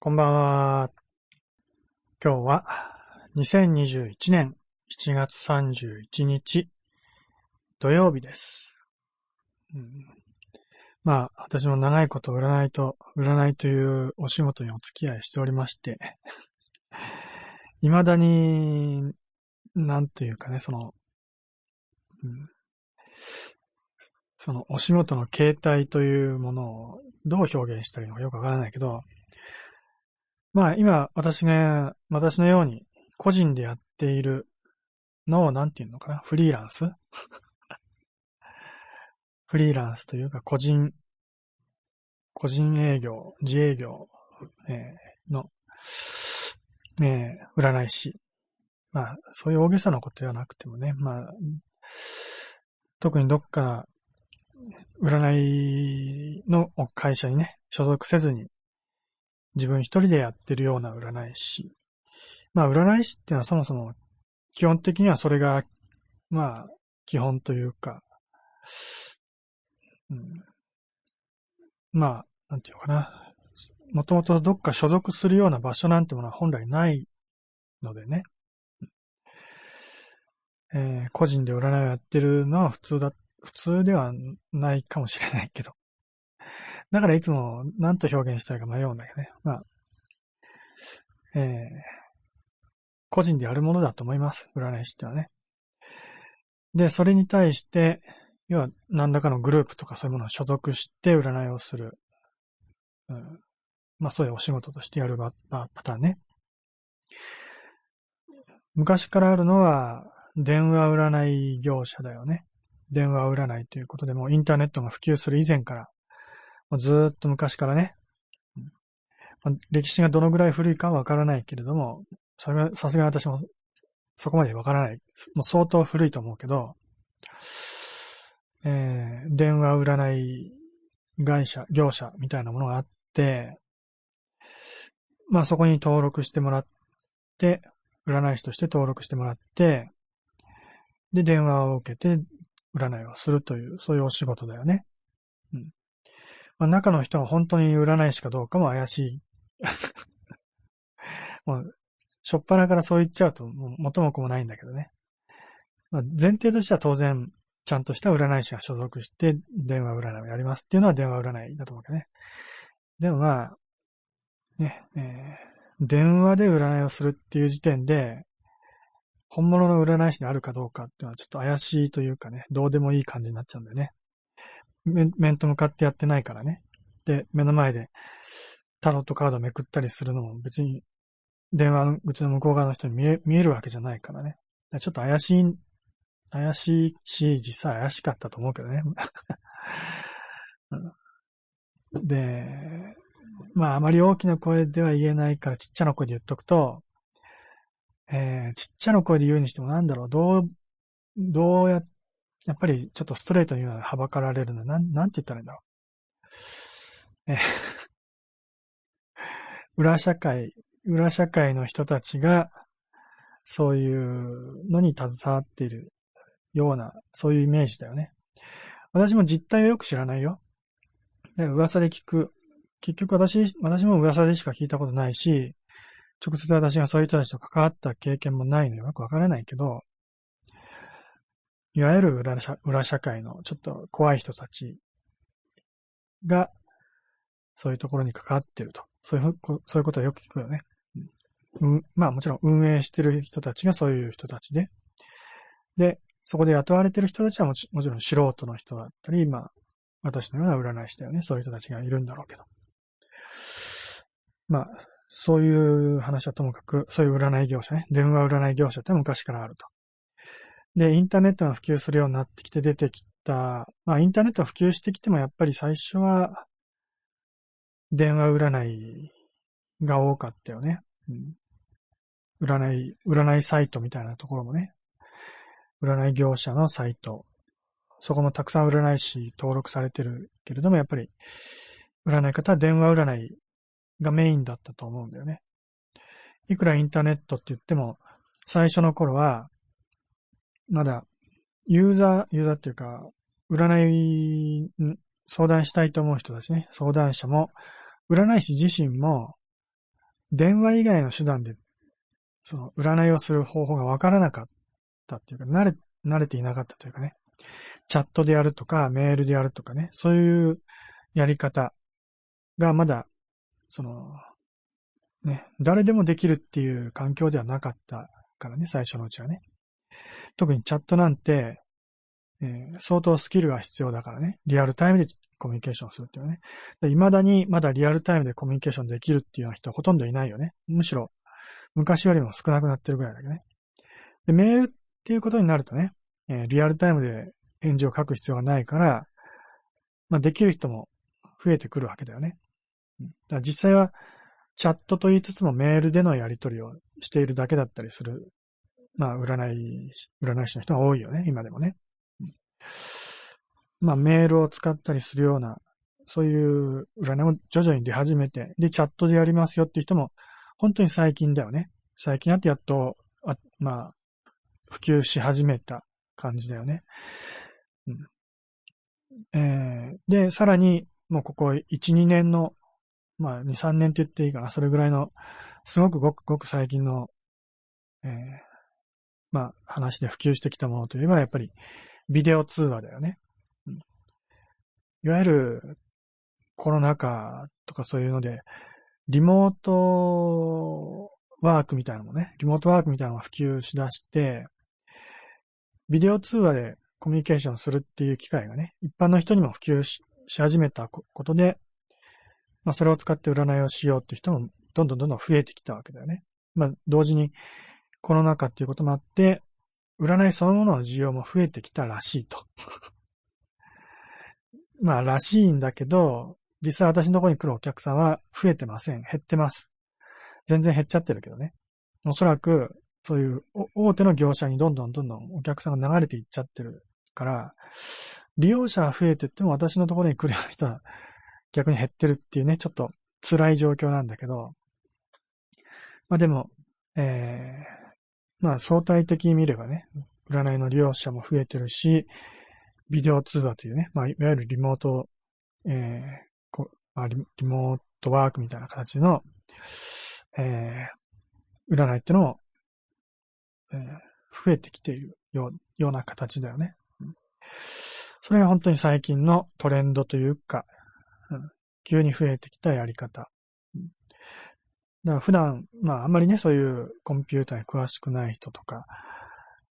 こんばんは。今日は2021年7月31日土曜日です。うんまあ、私も長いこと占いと、占いというお仕事にお付き合いしておりまして、未だに、なんというかね、その、うんそのお仕事の形態というものをどう表現したらいいのかよくわからないけど、まあ今私が、私のように個人でやっているのをなんていうのかな？フリーランス？フリーランスというか個人、個人営業、自営業、えーの、えー占い師。まあそういう大げさなことではなくてもね、まあ特にどっか占いの会社にね、所属せずに自分一人でやってるような占い師。まあ、占い師っていうのはそもそも基本的にはそれが、まあ、基本というか、うん、まあ、なんていうのかな。もともとどっか所属するような場所なんてものは本来ないのでね。えー個人で占いをやってるのは普通だ、普通ではないかもしれないけど。だからいつも何と表現したいか迷うんだけどね。まあ、えー個人でやるものだと思います。占い師ってのはね。で、それに対して、要は何らかのグループとかそういうものを所属して占いをする。うん、まあそういうお仕事としてやるパパターンね。昔からあるのは、電話占い業者だよね。電話占いということでもうインターネットが普及する以前から、ずーっと昔からね、まあ歴史がどのぐらい古いかわからないけれども、それはさすがに私もそこまでわからない。もう相当古いと思うけど、えー電話占い会社、業者みたいなものがあって、まあそこに登録してもらって、占い師として登録してもらって、で、電話を受けて占いをするという、そういうお仕事だよね。うん。まあ、中の人が本当に占い師かどうかも怪しい。もう、しょっぱなからそう言っちゃうと、もう元も子もないんだけどね。まあ、前提としては当然、ちゃんとした占い師が所属して電話占いをやりますっていうのは電話占いだと思うけどね。でもまあ、ね、えー電話で占いをするっていう時点で、本物の占い師であるかどうかっていうのはちょっと怪しいというかね、どうでもいい感じになっちゃうんだよね。面と向かってやってないからね。で、目の前でタロットカードめくったりするのも別に電話口の向こう側の人に見え見えるわけじゃないからね。ちょっと怪しい、怪しいし、実際怪しかったと思うけどね。で、まああまり大きな声では言えないからちっちゃな声で言っとくと、えーちっちゃな声で言うにしてもなんだろう、どう、どうや、やっぱりちょっとストレートにははばかられるの。なん、なんて言ったらいいんだろう。え 裏社会、裏社会の人たちが、そういうのに携わっているような、そういうイメージだよね。私も実態はよく知らないよ。で噂で聞く。結局私、私も噂でしか聞いたことないし、直接私がそういう人たちと関わった経験もないのでよくわからないけど、いわゆる裏社裏社会のちょっと怖い人たちが、そういうところに関わってると。そういうこ、そういうことはよく聞くよね。うん、まあもちろん運営してる人たちがそういう人たちで、で、そこで雇われてる人たちはもちもちろん素人の人だったり、まあ、私のような占い師だよね。そういう人たちがいるんだろうけど。まあ、そういう話はともかく、そういう占い業者ね、電話占い業者って昔からあると。で、インターネットが普及するようになってきて出てきた、まあ、インターネットが普及してきてもやっぱり最初は、電話占いが多かったよね。うん、占い、占いサイトみたいなところもね、占い業者のサイト、そこもたくさん占い師登録されてるけれども、やっぱり、占い方は電話占いがメインだったと思うんだよね。いくらインターネットって言っても、最初の頃は、まだ、ユーザー、ユーザーっていうか、占い相談したいと思う人たちね、相談者も、占い師自身も、電話以外の手段で、その、占いをする方法がわからなかったっていうか、慣れ、慣れていなかったというかね。チャットでやるとか、メールでやるとかね。そういうやり方がまだ、その、ね、誰でもできるっていう環境ではなかったからね、最初のうちはね。特にチャットなんて、えー、相当スキルが必要だからね。リアルタイムでコミュニケーションするっていうね。未だにまだリアルタイムでコミュニケーションできるっていうような人はほとんどいないよね。むしろ、昔よりも少なくなってるぐらいだけどね。で、メールっていうことになるとね、えー、リアルタイムで返事を書く必要がないから、まあ、できる人も増えてくるわけだよね。だから実際は、チャットと言いつつもメールでのやり取りをしているだけだったりする、まあ、占い、占い師の人が多いよね、今でもね。まあ、メールを使ったりするような、そういう占いも徐々に出始めて、で、チャットでやりますよっていう人も、本当に最近だよね。最近あってやっと、あまあ、普及し始めた感じだよね。うんえー、で、さらに、もうここ1、2年の、まあ、2、3年って言っていいかな、それぐらいの、すごくごくごく最近の、えー、まあ、話で普及してきたものといえば、やっぱり、ビデオ通話だよね。いわゆる、コロナ禍とかそういうので、リモートワークみたいなのもね、リモートワークみたいなのが普及しだして、ビデオ通話でコミュニケーションするっていう機会がね、一般の人にも普及し始めたことで、まあ、それを使って占いをしようって人もどんどんどんどん増えてきたわけだよね。まあ、同時にコロナ禍っていうこともあって、占いそのものの需要も増えてきたらしいと。まあ、らしいんだけど、実際私のところに来るお客さんは増えてません。減ってます。全然減っちゃってるけどね。おそらく、そういう大手の業者にどんどんどんどんお客さんが流れていっちゃってるから、利用者が増えてっても私のところに来るような人は逆に減ってるっていうね、ちょっと辛い状況なんだけど、まあでも、え、まあ相対的に見ればね、占いの利用者も増えてるし、ビデオ通話というね、まあいわゆるリモート、えーこまあ、リモートワークみたいな形の、えー、占いってのも、えー、増えてきているような形だよね。それが本当に最近のトレンドというか、うん、急に増えてきたやり方。だから普段、まああんまりね、そういうコンピューターに詳しくない人とか、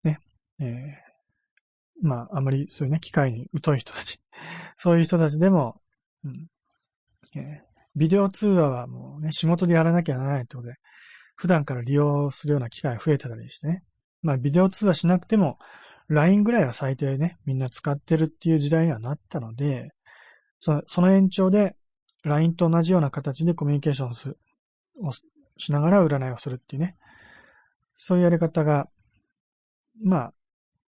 ね、えー、まああんまりそういうね、機械に疎い人たち、そういう人たちでも、うんえー、ビデオ通話はもうね、仕事でやらなきゃならないってことで、普段から利用するような機会が増えてたりしてね。まあビデオ通話しなくても、LINE ぐらいは最低ね、みんな使ってるっていう時代にはなったので、その延長で LINE と同じような形でコミュニケーションをすをしながら占いをするっていうね、そういうやり方が、まあ、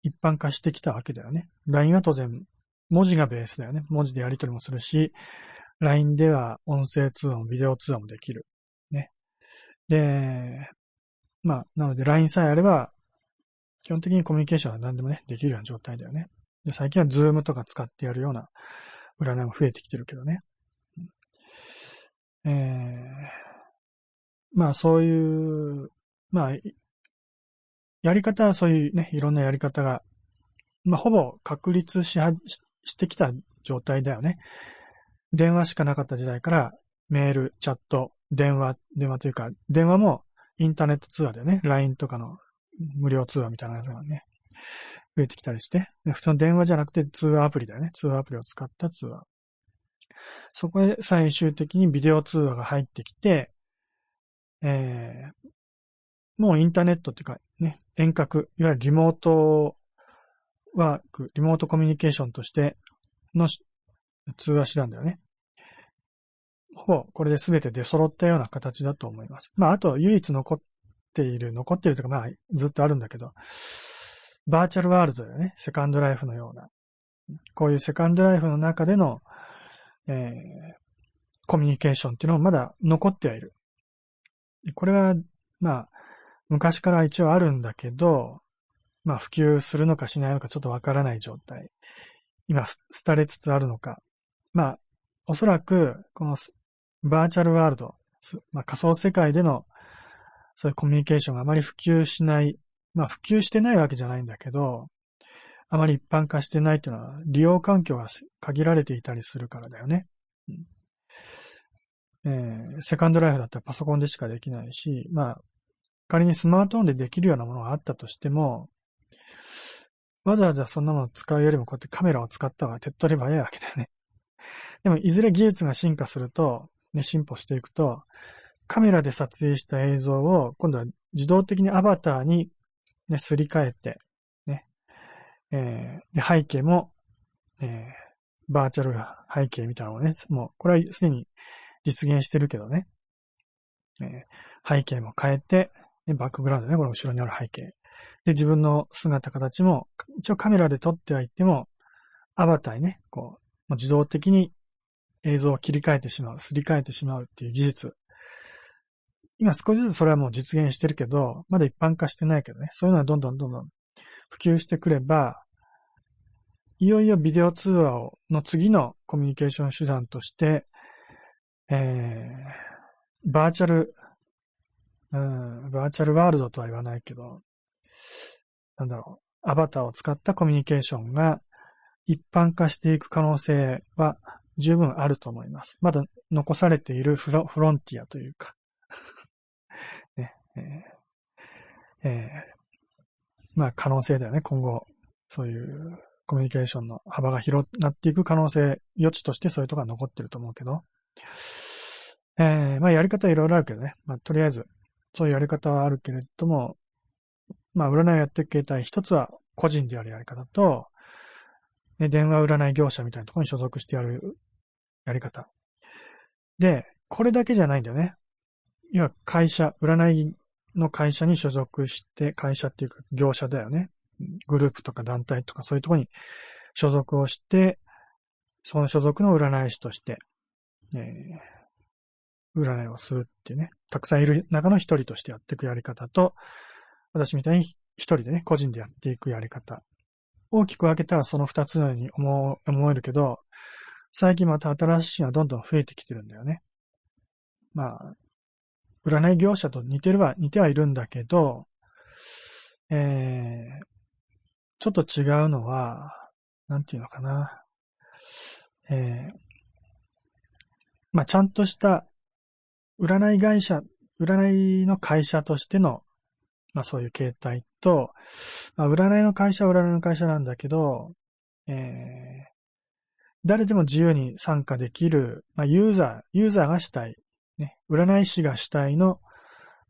一般化してきたわけだよね。LINE は当然、文字がベースだよね。文字でやり取りもするし、LINE では音声通話もビデオ通話もできる。ね。で、まあ、なので LINE さえあれば、基本的にコミュニケーションは何でもね、できるような状態だよね。で最近はズームとか使ってやるような占いも増えてきてるけどね。えー、まあそういう、まあ、やり方はそういうね、いろんなやり方が、まあほぼ確立しはししてきた状態だよね。電話しかなかった時代からメール、チャット、電話、電話というか、電話もインターネット通話だよね。LINE とかの無料通話みたいなやつがね、増えてきたりして、普通の電話じゃなくて通話アプリだよね。通話アプリを使った通話。そこで最終的にビデオ通話が入ってきて、えー、もうインターネットっていうかね、遠隔、いわゆるリモートワーク、リモートコミュニケーションとしての通話手段だよね。ほぼこれで全て出揃ったような形だと思います。まあ、あと唯一残っている、残っているとか、まあ、ずっとあるんだけど、バーチャルワールドだよね。セカンドライフのような。こういうセカンドライフの中での、えー、コミュニケーションっていうのもまだ残ってはいる。これは、まあ、昔から一応あるんだけど、まあ普及するのかしないのかちょっとわからない状態。今、廃れつつあるのか。まあ、おそらく、このバーチャルワールド、まあ、仮想世界でのそういうコミュニケーションがあまり普及しない、まあ普及してないわけじゃないんだけど、あまり一般化してないっていうのは利用環境が限られていたりするからだよね。うんえー、セカンドライフだったらパソコンでしかできないし、まあ、仮にスマートフォンでできるようなものがあったとしても、わざわざそんなものを使うよりもこうやってカメラを使った方が手っ取り早いわけだよね。でも、いずれ技術が進化すると、ね、進歩していくと、カメラで撮影した映像を、今度は自動的にアバターに、ね、すり替えて、ね、えー、で背景も、えー、バーチャル背景みたいなのをね、もう、これはすでに実現してるけどね、えー、背景も変えて、ね、バックグラウンドね、この後ろにある背景。で、自分の姿形も、一応カメラで撮ってはいっても、アバターにね、こう、自動的に映像を切り替えてしまう、すり替えてしまうっていう技術。今少しずつそれはもう実現してるけど、まだ一般化してないけどね、そういうのはどんどんどんどん普及してくれば、いよいよビデオ通話をの次のコミュニケーション手段として、えー、バーチャル、うん、バーチャルワールドとは言わないけど、なんだろう、アバターを使ったコミュニケーションが一般化していく可能性は十分あると思います。まだ残されているフロフロンティアというか ねえーえー、まあ可能性だよね、今後。そういうコミュニケーションの幅が広くなっていく可能性、余地としてそういうところが残ってると思うけど。えー、まあやり方いろいろあるけどね。まあとりあえず、そういうやり方はあるけれども、まあ占いをやっていく形態、一つは個人でやるやり方と、ね、電話占い業者みたいなところに所属してやるやり方。で、これだけじゃないんだよね。要は会社、占いの会社に所属して、会社っていうか業者だよね。グループとか団体とかそういうところに所属をして、その所属の占い師として、えー、占いをするっていうね、たくさんいる中の一人としてやっていくやり方と、私みたいに一人でね、個人でやっていくやり方。大きく分けたらその二つのように思えるけど、最近また新しいのはどんどん増えてきてるんだよね。まあ、占い業者と似てるは、似てはいるんだけど、えー、ちょっと違うのは、なんていうのかな。えー、まあ、ちゃんとした占い会社、占いの会社としての、まあそういう形態と、まあ、占いの会社は占いの会社なんだけど、えー、誰でも自由に参加できる、まあ、ユーザー、ユーザーが主体、ね、占い師が主体の、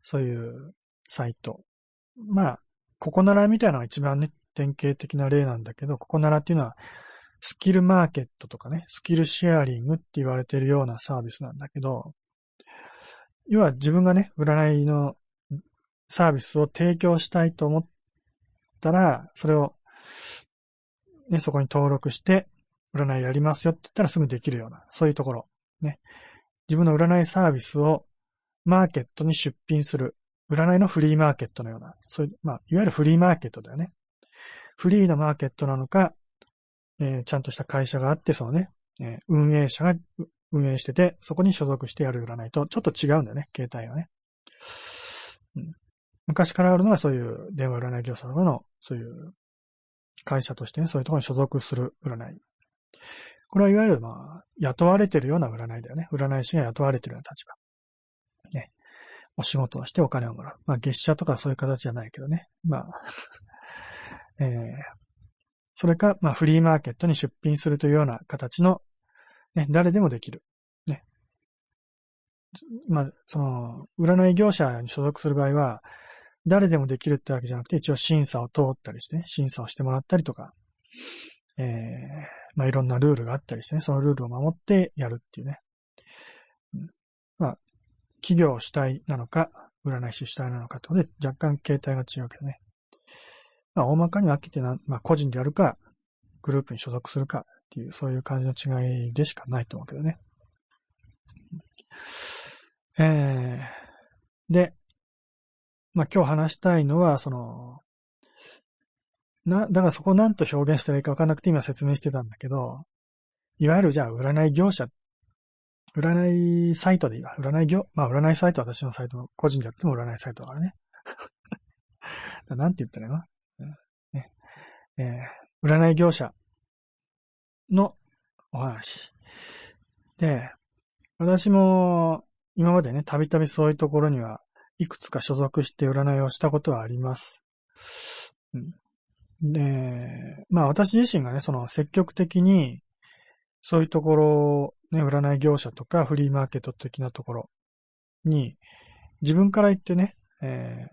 そういうサイト。まあ、ここならみたいなのが一番ね、典型的な例なんだけど、ここならっていうのは、スキルマーケットとかね、スキルシェアリングって言われてるようなサービスなんだけど、要は自分がね、占いのサービスを提供したいと思ったら、それを、ね、そこに登録して、占いやりますよって言ったらすぐできるような、そういうところ。ね。自分の占いサービスをマーケットに出品する。占いのフリーマーケットのような、そういう、まあ、いわゆるフリーマーケットだよね。フリーなマーケットなのか、えー、ちゃんとした会社があって、そのね、えー、運営者が運営してて、そこに所属してやる占いとちょっと違うんだよね、携帯はね。うん、昔からあるのはそういう電話占い業者の、そういう会社としてね、そういうところに所属する占い。これはいわゆる、まあ、雇われてるような占いだよね。占い師が雇われてるような立場。ね。お仕事をしてお金をもらう。まあ、月謝とかそういう形じゃないけどね。まあえー、それか、まあ、フリーマーケットに出品するというような形の、ね、誰でもできる。ね。まあ、その、占い業者に所属する場合は、誰でもできるってわけじゃなくて、一応審査を通ったりしてね、審査をしてもらったりとか、えー、まあ、いろんなルールがあったりしてね、そのルールを守ってやるっていうね。まあ、企業主体なのか、占い師主体なのかとで、若干形態が違うけどね。まあ、大まかに分けてな、まあ、個人でやるか、グループに所属するかっていう、そういう感じの違いでしかないと思うけどね。えー、で、まあ、今日話したいのは、その、な、だからそこを何と表現したらいいか分かんなくて今説明してたんだけど、いわゆるじゃあ占い業者占いサイトでいいわ。占い業、まあ占いサイトは私のサイト、個人でやっても占いサイトだからね。なんて言ったらいいの、えー、占い業者のお話。で、私も今までね、たびたびそういうところにはいくつか所属して占いをしたことはあります。うん、で、まあ私自身がね、その積極的にそういうところ、ね、占い業者とかフリーマーケット的なところに自分から行ってね、え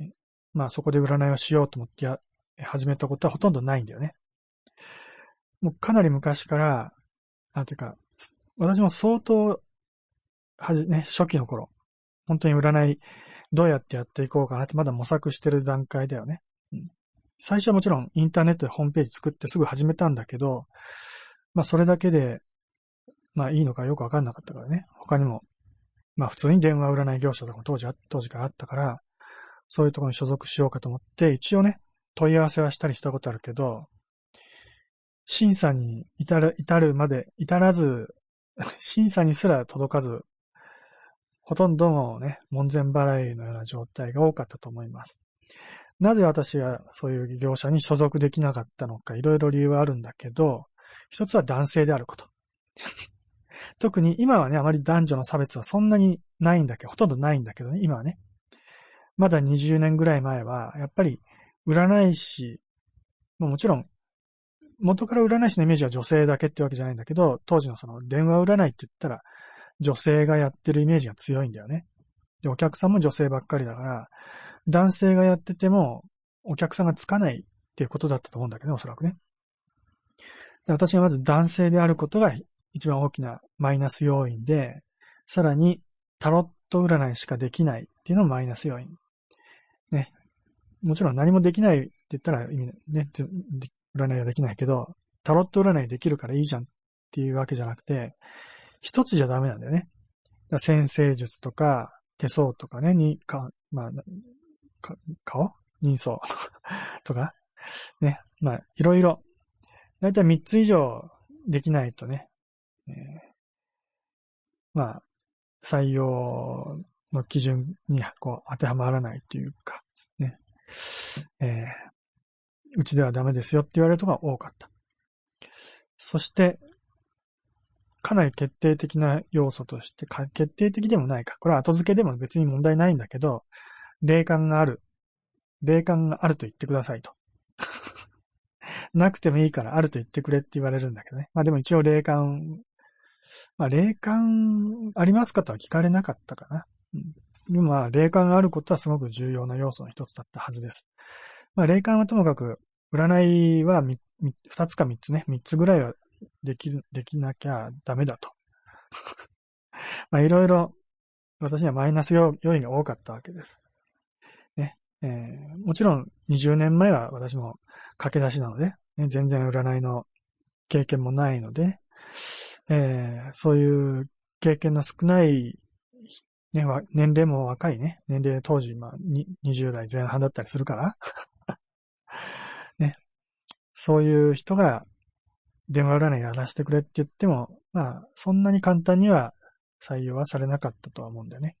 ー、まあそこで占いをしようと思ってや始めたことはほとんどないんだよね。もうかなり昔から、なんていうか、私も相当、はじ、ね、初期の頃、本当に占い、どうやってやっていこうかなってまだ模索してる段階だよね。うん、最初はもちろんインターネットでホームページ作ってすぐ始めたんだけど、まあそれだけで、まあいいのかよくわかんなかったからね。他にも、まあ普通に電話占い業者とかも当時当時からあったから、そういうところに所属しようかと思って、一応ね、問い合わせはしたりしたことあるけど、審査に至る、至るまで、至らず、審査にすら届かず、ほとんどもね、門前払いのような状態が多かったと思います。なぜ私がそういう業者に所属できなかったのか、いろいろ理由はあるんだけど、一つは男性であること。特に今はね、あまり男女の差別はそんなにないんだけど、ほとんどないんだけどね、今はね。まだ20年ぐらい前は、やっぱり占い師、もちろん元から占い師のイメージは女性だけってわけじゃないんだけど、当時のその電話占いって言ったら、女性がやってるイメージが強いんだよね。で、お客さんも女性ばっかりだから、男性がやってても、お客さんがつかないっていうことだったと思うんだけど、おそらくね。で私がまず男性であることが一番大きなマイナス要因で、さらにタロット占いしかできないっていうのもマイナス要因。ね。もちろん何もできないって言ったら意味ね、占いはできないけど、タロット占いできるからいいじゃんっていうわけじゃなくて、一つじゃダメなんだよね。先生術とか、手相とかね、に、か、まあ、か顔？人相。とか、ね、まあ、いろいろ。だいたい三つ以上できないとね、えー、まあ、採用の基準にこう当てはまらないというか、ね、えー、うちではダメですよって言われることが多かった。そして、かなり決定的な要素としてか、決定的でもないか。これは後付けでも別に問題ないんだけど、霊感がある。霊感があると言ってくださいと。なくてもいいからあると言ってくれって言われるんだけどね。まあでも一応霊感、まあ霊感ありますかとは聞かれなかったかな。うん、でもまあ霊感があることはすごく重要な要素の一つだったはずです。まあ、霊感はともかく、占いは二つか三つね、三つぐらいはできる、できなきゃダメだと。まあ、いろいろ、私にはマイナス要因が多かったわけです。ね。えー、もちろん、20年前は私も駆け出しなので、ね、全然占いの経験もないので、えー、そういう経験の少ないね、年齢も若いね。年齢当時、まあ、20代前半だったりするから ね。そういう人が電話占いやらせてくれって言っても、まあ、そんなに簡単には採用はされなかったとは思うんだよね。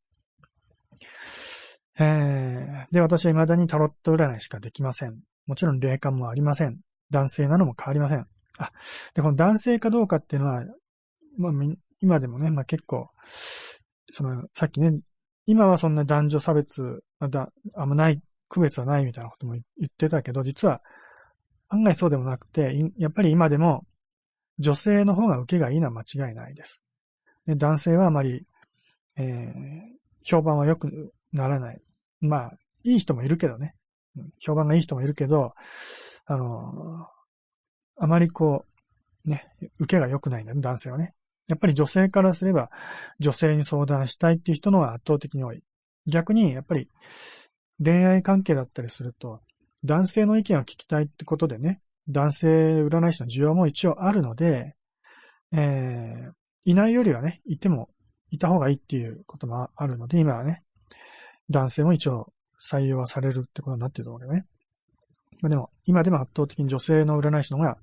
えー、で、私は未だにタロット占いしかできません。もちろん霊感もありません。男性なのも変わりません。あ、で、この男性かどうかっていうのは、まあ、今でもね、まあ結構、その、さっきね、今はそんな男女差別、だあんまない、区別はないみたいなことも言ってたけど、実は案外そうでもなくて、やっぱり今でも女性の方が受けがいいのは間違いないです。で男性はあまり、えー、評判は良くならない。まあ、いい人もいるけどね。評判がいい人もいるけど、あの、あまりこう、ね、受けが良くないんだね、男性はね。やっぱり女性からすれば、女性に相談したいっていう人の方が圧倒的に多い。逆に、やっぱり、恋愛関係だったりすると、男性の意見を聞きたいってことでね、男性占い師の需要も一応あるので、えー、いないよりはね、いても、いた方がいいっていうこともあるので、今はね、男性も一応採用はされるってことになってると思うけどね。まあでも、今でも圧倒的に女性の占い師の方が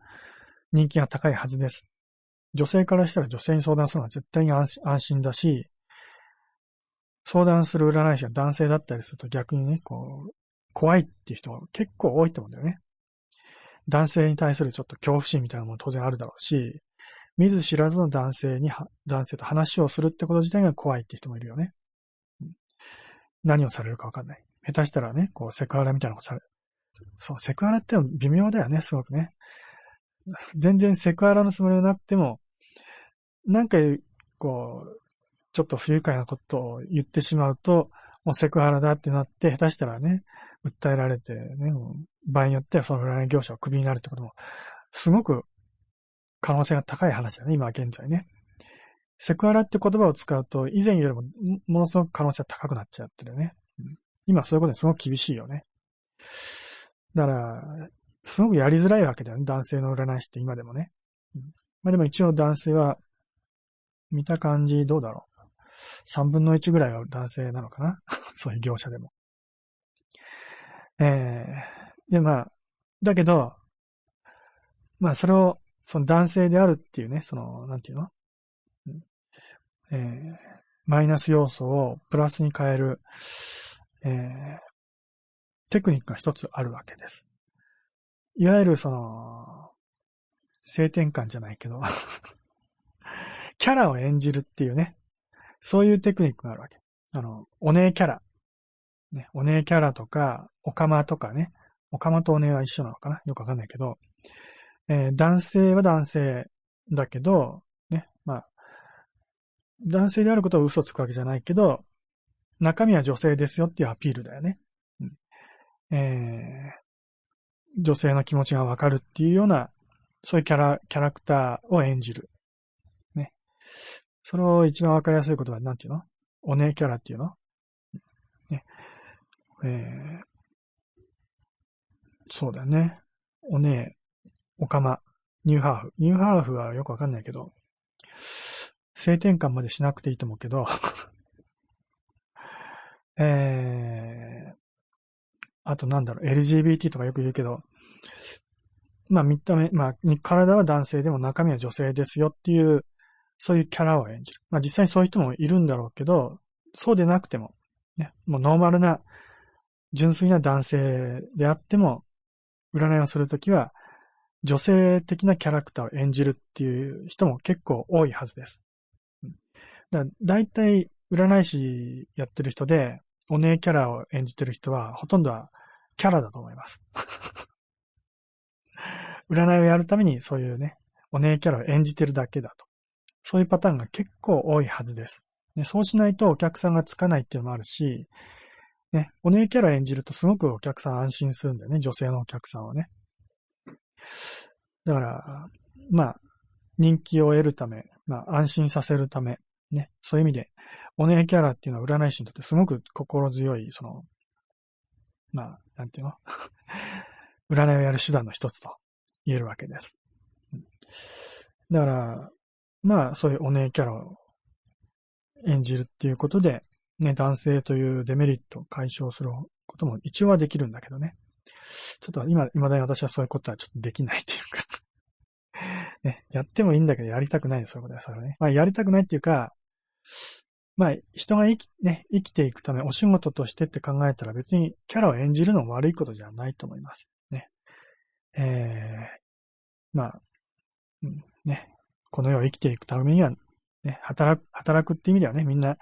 人気が高いはずです。女性からしたら女性に相談するのは絶対に安心だし、相談する占い師が男性だったりすると逆にね、こう、怖いっていう人が結構多いと思うんだよね。男性に対するちょっと恐怖心みたいなのも当然あるだろうし、見ず知らずの男性に、男性と話をするってこと自体が怖いって人もいるよね。何をされるかわかんない。下手したらね、こう、セクハラみたいなことされる。そう、セクハラって微妙だよね、すごくね。全然セクハラのつもりはなくても、なんか、こう、ちょっと不愉快なことを言ってしまうと、もうセクハラだってなって、下手したらね、訴えられてね、場合によってはその占い業者をクビになるってことも、すごく可能性が高い話だね、今現在ね。セクハラって言葉を使うと、以前よりもものすごく可能性が高くなっちゃってるね。今そういうことにすごく厳しいよね。だから、すごくやりづらいわけだよね、男性の占い師って今でもね。まあでも一応男性は、見た感じどうだろう。3分の1ぐらいは男性なのかな？そういう業者でも。えー、で、まあ、だけど、まあ、それを、その男性であるっていうね、その、なんていうの、えー、マイナス要素をプラスに変える、えー、テクニックが一つあるわけです。いわゆるその、性転換じゃないけど キャラを演じるっていうね、そういうテクニックがあるわけ。あの、お姉キャラ。ね、お姉キャラとか、おかまとかね。おかまとお姉は一緒なのかな？よくわかんないけど、えー、男性は男性だけど、ね、まあ、男性であることを嘘つくわけじゃないけど、中身は女性ですよっていうアピールだよね。うん、えー、女性の気持ちがわかるっていうような、そういうキャラ、キャラクターを演じる。それを一番わかりやすい言葉は何て言うの？お姉キャラっていうの？ね。えー、そうだよね。お姉、おかま、ニューハーフ。ニューハーフはよくわかんないけど、性転換までしなくていいと思うけど。えー、あとなんだろう、LGBT とかよく言うけど、まあ見た目、まあ体は男性でも中身は女性ですよっていう、そういうキャラを演じる。まあ実際にそういう人もいるんだろうけど、そうでなくても、ね、もうノーマルな、純粋な男性であっても、占いをするときは、女性的なキャラクターを演じるっていう人も結構多いはずです。だだいたい占い師やってる人で、お姉キャラを演じてる人は、ほとんどはキャラだと思います。占いをやるためにそういうね、お姉キャラを演じてるだけだと。そういうパターンが結構多いはずです。ね、そうしないとお客さんがつかないっていうのもあるし、ね、お姉キャラ演じるとすごくお客さん安心するんだよね、女性のお客さんはね。だから、まあ、人気を得るため、まあ、安心させるため、ね、そういう意味で、お姉キャラっていうのは占い師にとってすごく心強い、その、まあ、なんていうの？占いをやる手段の一つと言えるわけです。だから、まあ、そういうお姉キャラを演じるっていうことで、ね、男性というデメリットを解消することも一応はできるんだけどね。ちょっと今、未だに私はそういうことはちょっとできないっていうか ね、やってもいいんだけどやりたくないそういうことですからね。まあやりたくないっていうか、まあ人が生き、ね、生きていくためお仕事としてって考えたら別にキャラを演じるのも悪いことじゃないと思います。ね。えー、まあ、うん、ね、この世を生きていくためにはね、働く、働くって意味ではね、みんな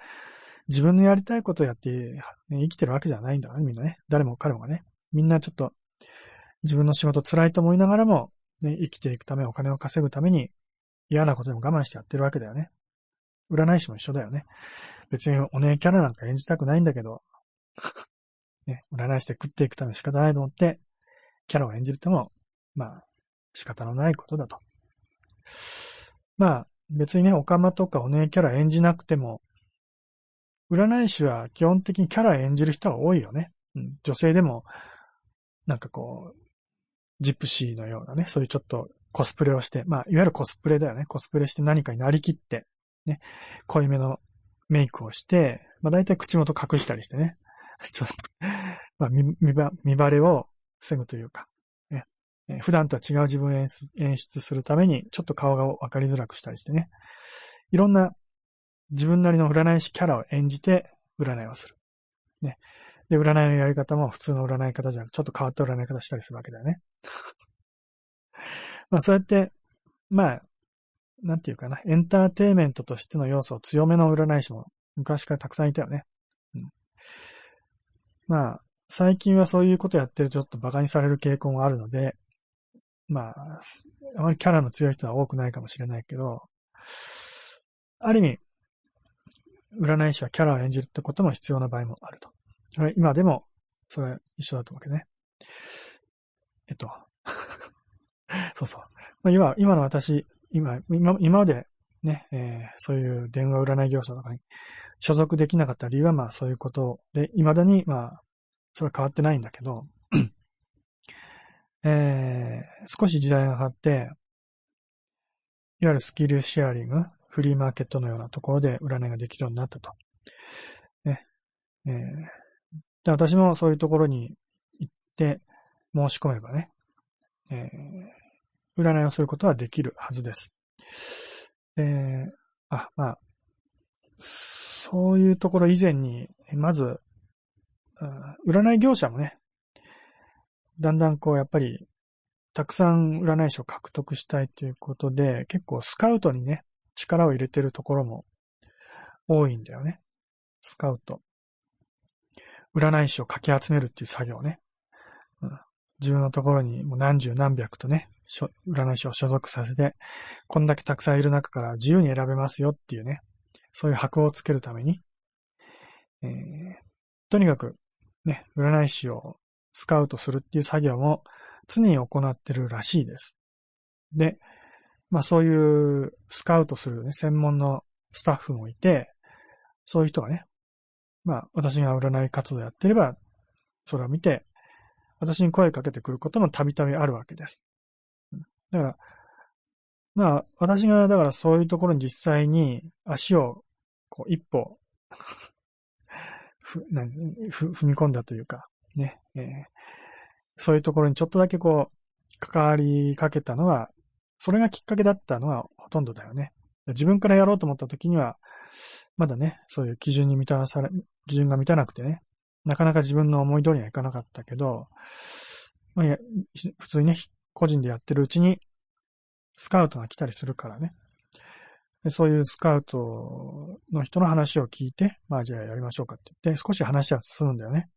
自分のやりたいことをやって、ね、生きてるわけじゃないんだからね、みんなね。誰も彼もがね。みんなちょっと自分の仕事辛いと思いながらも、ね、生きていくため、お金を稼ぐために嫌なことでも我慢してやってるわけだよね。占い師も一緒だよね。別にお姉キャラなんか演じたくないんだけど、ね、占い師で食っていくため仕方ないと思って、キャラを演じるても、まあ、仕方のないことだと。まあ、別にね、オカマとかお姉キャラ演じなくても、占い師は基本的にキャラ演じる人は多いよね。うん、女性でも、なんかこう、ジプシーのようなね、そういうちょっとコスプレをして、まあ、いわゆるコスプレだよね。コスプレして何かになりきって、ね、濃いめのメイクをして、まあ大体口元隠したりしてね、ちょっと、まあ見、見ば、見バレを防ぐというか、えー、普段とは違う自分を演出するために、ちょっと顔がわかりづらくしたりしてね。いろんな自分なりの占い師キャラを演じて占いをする。ね。で、占いのやり方も普通の占い方じゃなく、ちょっと変わった占い方したりするわけだよね。まあそうやって、まあ、なんていうかな、エンターテイメントとしての要素を強めの占い師も昔からたくさんいたよね。うん、まあ、最近はそういうことやってるとちょっと馬鹿にされる傾向があるので、まあ、あまりキャラの強い人は多くないかもしれないけど、ある意味、占い師はキャラを演じるってことも必要な場合もあると。今でも、それは一緒だと思うけどね。えっと、そうそう。まあ、今、今の私、今、今今までね、えー、そういう電話占い業者とかに所属できなかった理由は、まあそういうことで、未だに、まあ、それは変わってないんだけど、えー、少し時代が変わって、いわゆるスキルシェアリング、フリーマーケットのようなところで占いができるようになったと。ね。えー、で私もそういうところに行って申し込めばね、えー、占いをすることはできるはずです。え、あ、まあ、そういうところ以前に、まず、占い業者もね、だんだんこう、やっぱり、たくさん占い師を獲得したいということで、結構スカウトにね、力を入れてるところも多いんだよね。スカウト。占い師をかき集めるっていう作業ね。うん、自分のところにもう何十何百とね、占い師を所属させて、こんだけたくさんいる中から自由に選べますよっていうね、そういう箔をつけるために、えー、とにかくね、占い師をスカウトするっていう作業も常に行ってるらしいです。で、まあそういうスカウトするね、専門のスタッフもいて、そういう人がね、まあ私が占い活動やってれば、それを見て、私に声かけてくることもたびたびあるわけです。だから、まあ私がだからそういうところに実際に足をこう一歩ふ踏み込んだというか、ね、えー、そういうところにちょっとだけこう、関わりかけたのは、それがきっかけだったのはほとんどだよね。自分からやろうと思った時には、まだね、そういう基準に満たされ、基準が満たなくてね、なかなか自分の思い通りにはいかなかったけど、まあ、普通にね、個人でやってるうちに、スカウトが来たりするからね。そういうスカウトの人の話を聞いて、まあじゃあやりましょうかって言って、少し話は進むんだよね。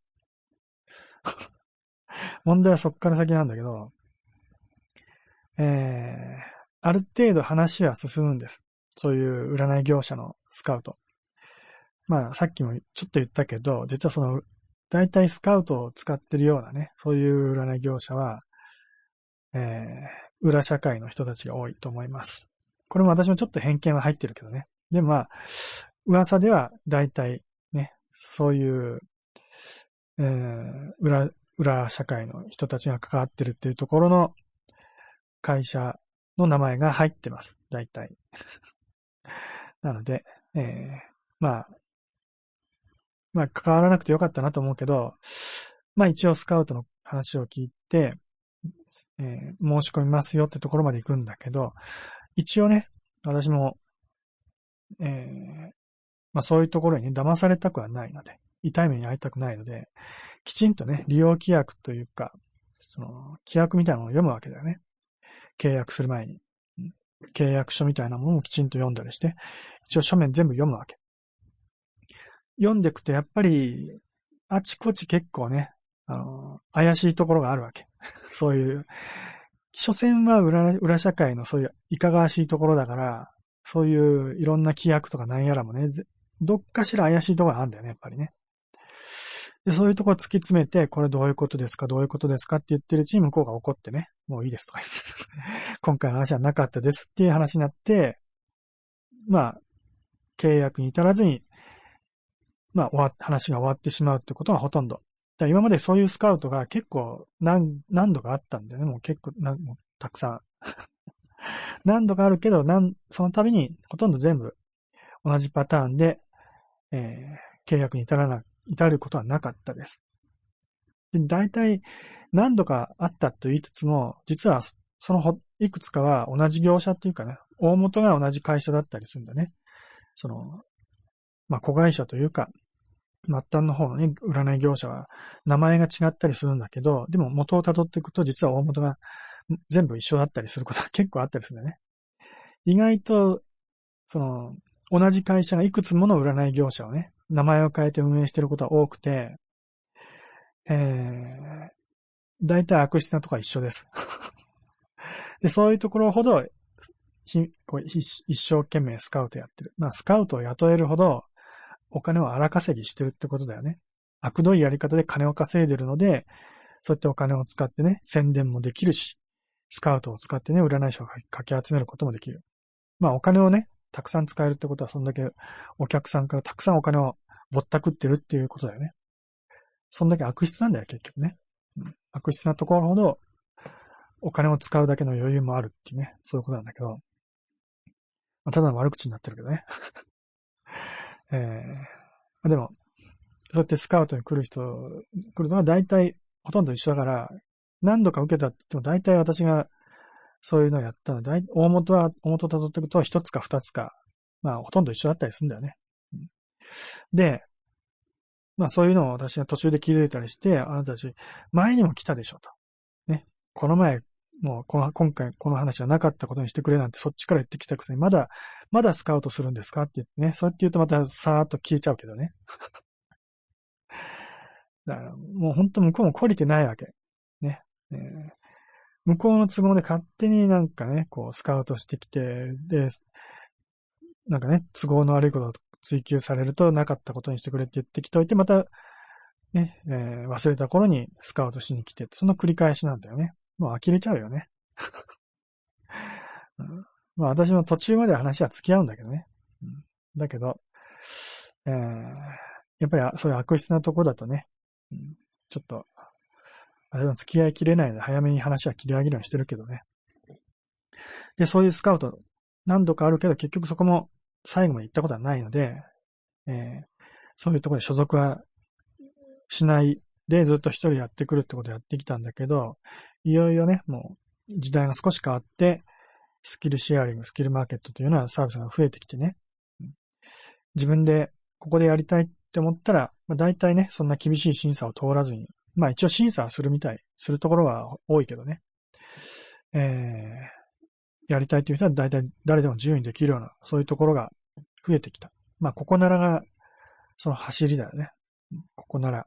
問題はそっから先なんだけど、えー、ある程度話は進むんです。そういう占い業者のスカウト。まあ、さっきもちょっと言ったけど、実はその、大体スカウトを使ってるようなね、そういう占い業者は、えー、裏社会の人たちが多いと思います。これも私もちょっと偏見は入ってるけどね。でもまあ、噂では大体ね、そういう、えー、裏、裏社会の人たちが関わってるっていうところの会社の名前が入ってます。大体。なので、えー、まあ、まあ、関わらなくてよかったなと思うけど、まあ一応スカウトの話を聞いて、えー、申し込みますよってところまで行くんだけど、一応ね、私も、えー、まあそういうところにね、騙されたくはないので、痛い目に遭いたくないので、きちんとね、利用規約というか、その、規約みたいなのを読むわけだよね。契約する前に。契約書みたいなものもきちんと読んだりして、一応書面全部読むわけ。読んでいくとやっぱり、あちこち結構ね、あの、怪しいところがあるわけ。そういう、所詮は裏裏社会のそういういかがわしいところだから、そういういろんな規約とか何やらもね、どっかしら怪しいところがあるんだよね、やっぱりね。で、そういうところ突き詰めて、これどういうことですかどういうことですかって言ってるチーム向こうが怒ってね、もういいですとか言って 今回の話はなかったですっていう話になって、まあ、契約に至らずに、まあ、終わ話が終わってしまうってことがほとんど。だ今までそういうスカウトが結構何何度かあったんだよね。もう結構、なもうたくさん。何度かあるけど、なんその度にほとんど全部同じパターンで、えー、契約に至らな至ることはなかったです。で大体何度かあったと言いつつも、実はそのほいくつかは同じ業者っていうかね、大元が同じ会社だったりするんだね。その、まあ、子会社というか、末端の方のね、占い業者は名前が違ったりするんだけど、でも元を辿っていくと実は大元が全部一緒だったりすることが 結構あったりするんだね。意外と、その、同じ会社がいくつもの占い業者をね、名前を変えて運営してることが多くて、えー、大体悪質なとこは一緒です。で、そういうところほど、ひこう一生懸命スカウトやってる。まあ、スカウトを雇えるほど、お金を荒稼ぎしてるってことだよね。悪どいやり方で金を稼いでるので、そうやってお金を使ってね、宣伝もできるし、スカウトを使ってね、占い師をかき集めることもできる。まあお金をね、たくさん使えるってことは、そんだけお客さんからたくさんお金をぼったくってるっていうことだよね。そんだけ悪質なんだよ、結局ね。悪質なところほど、お金を使うだけの余裕もあるっていうね、そういうことなんだけど、まあ、ただの悪口になってるけどね。えー、でも、そうやってスカウトに来る人、来るのは大体ほとんど一緒だから、何度か受けたって言っても大体私がそういうのをやったので、大元は、大元を辿っていくと一つか二つか、まあほとんど一緒だったりするんだよね。で、まあそういうのを私が途中で気づいたりして、あなたたち前にも来たでしょと。ね。この前、もうこの今回この話はなかったことにしてくれなんてそっちから言ってきたくせに、まだ、まだスカウトするんですか？って言ってね。そうやって言うとまたさーっと消えちゃうけどね。だからもう本当向こうも懲りてないわけ。ね。えー、向こうの都合で勝手になんかね、こうスカウトしてきて、で、なんかね、都合の悪いことを追求されるとなかったことにしてくれって言ってきておいて、また、ね、えー、忘れた頃にスカウトしに来て、その繰り返しなんだよね。もう呆れちゃうよね。うん、まあ私も途中まで話は付き合うんだけどね。うん、だけど、えー、やっぱりそういう悪質なとこだとね、うん、ちょっと、あれも付き合いきれないので早めに話は切り上げるようにしてるけどね。で、そういうスカウト何度かあるけど結局そこも最後まで行ったことはないので、えー、そういうところで所属はしないでずっと一人やってくるってことをやってきたんだけど、いよいよね、もう時代が少し変わって、スキルシェアリング、スキルマーケットというようなサービスが増えてきてね、自分でここでやりたいって思ったら、まあ、大体ね、そんな厳しい審査を通らずに、まあ一応審査するみたい、するところは多いけどね、えー、やりたいという人は大体誰でも自由にできるような、そういうところが増えてきた。まあここならが、その走りだよね。ここなら。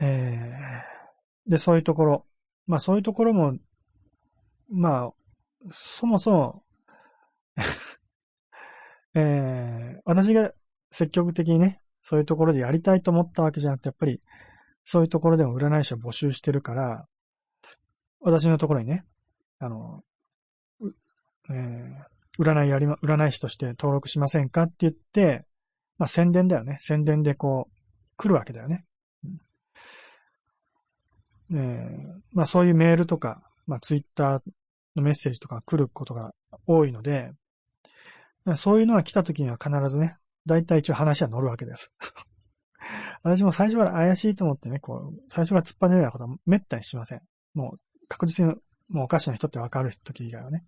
えー、で、そういうところ、まあそういうところも、まあ、そもそも えー、私が積極的にね、そういうところでやりたいと思ったわけじゃなくて、やっぱり、そういうところでも占い師を募集してるから、私のところにね、あの、えー、占いやりま、占い師として登録しませんかって言って、まあ宣伝だよね。宣伝でこう、来るわけだよね。えー、まあそういうメールとか、まあツイッターのメッセージとか来ることが多いので、そういうのが来た時には必ずね、大体一応話は乗るわけです。私も最初から怪しいと思ってね、こう、最初から突っ張ねるようなことは滅多にしません。もう確実にもうおかしな人ってわかる時以外はね。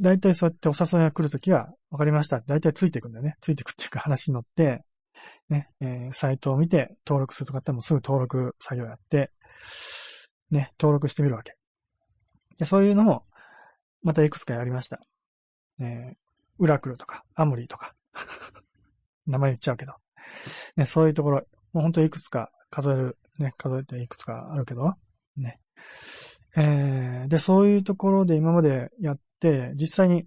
大体そうやってお誘いが来るときは、わかりました。大体ついていくんだよね。ついていくっていうか話に乗って、ね、えー、サイトを見て登録するとかってもすぐ登録作業やって、ね、登録してみるわけ。でそういうのも、またいくつかやりました。えー、ウラクルとか、アムリーとか。名前言っちゃうけど。ね、そういうところ、もう本当いくつか数える、ね、数えていくつかあるけど、ね。えー、で、そういうところで今までやって、実際に、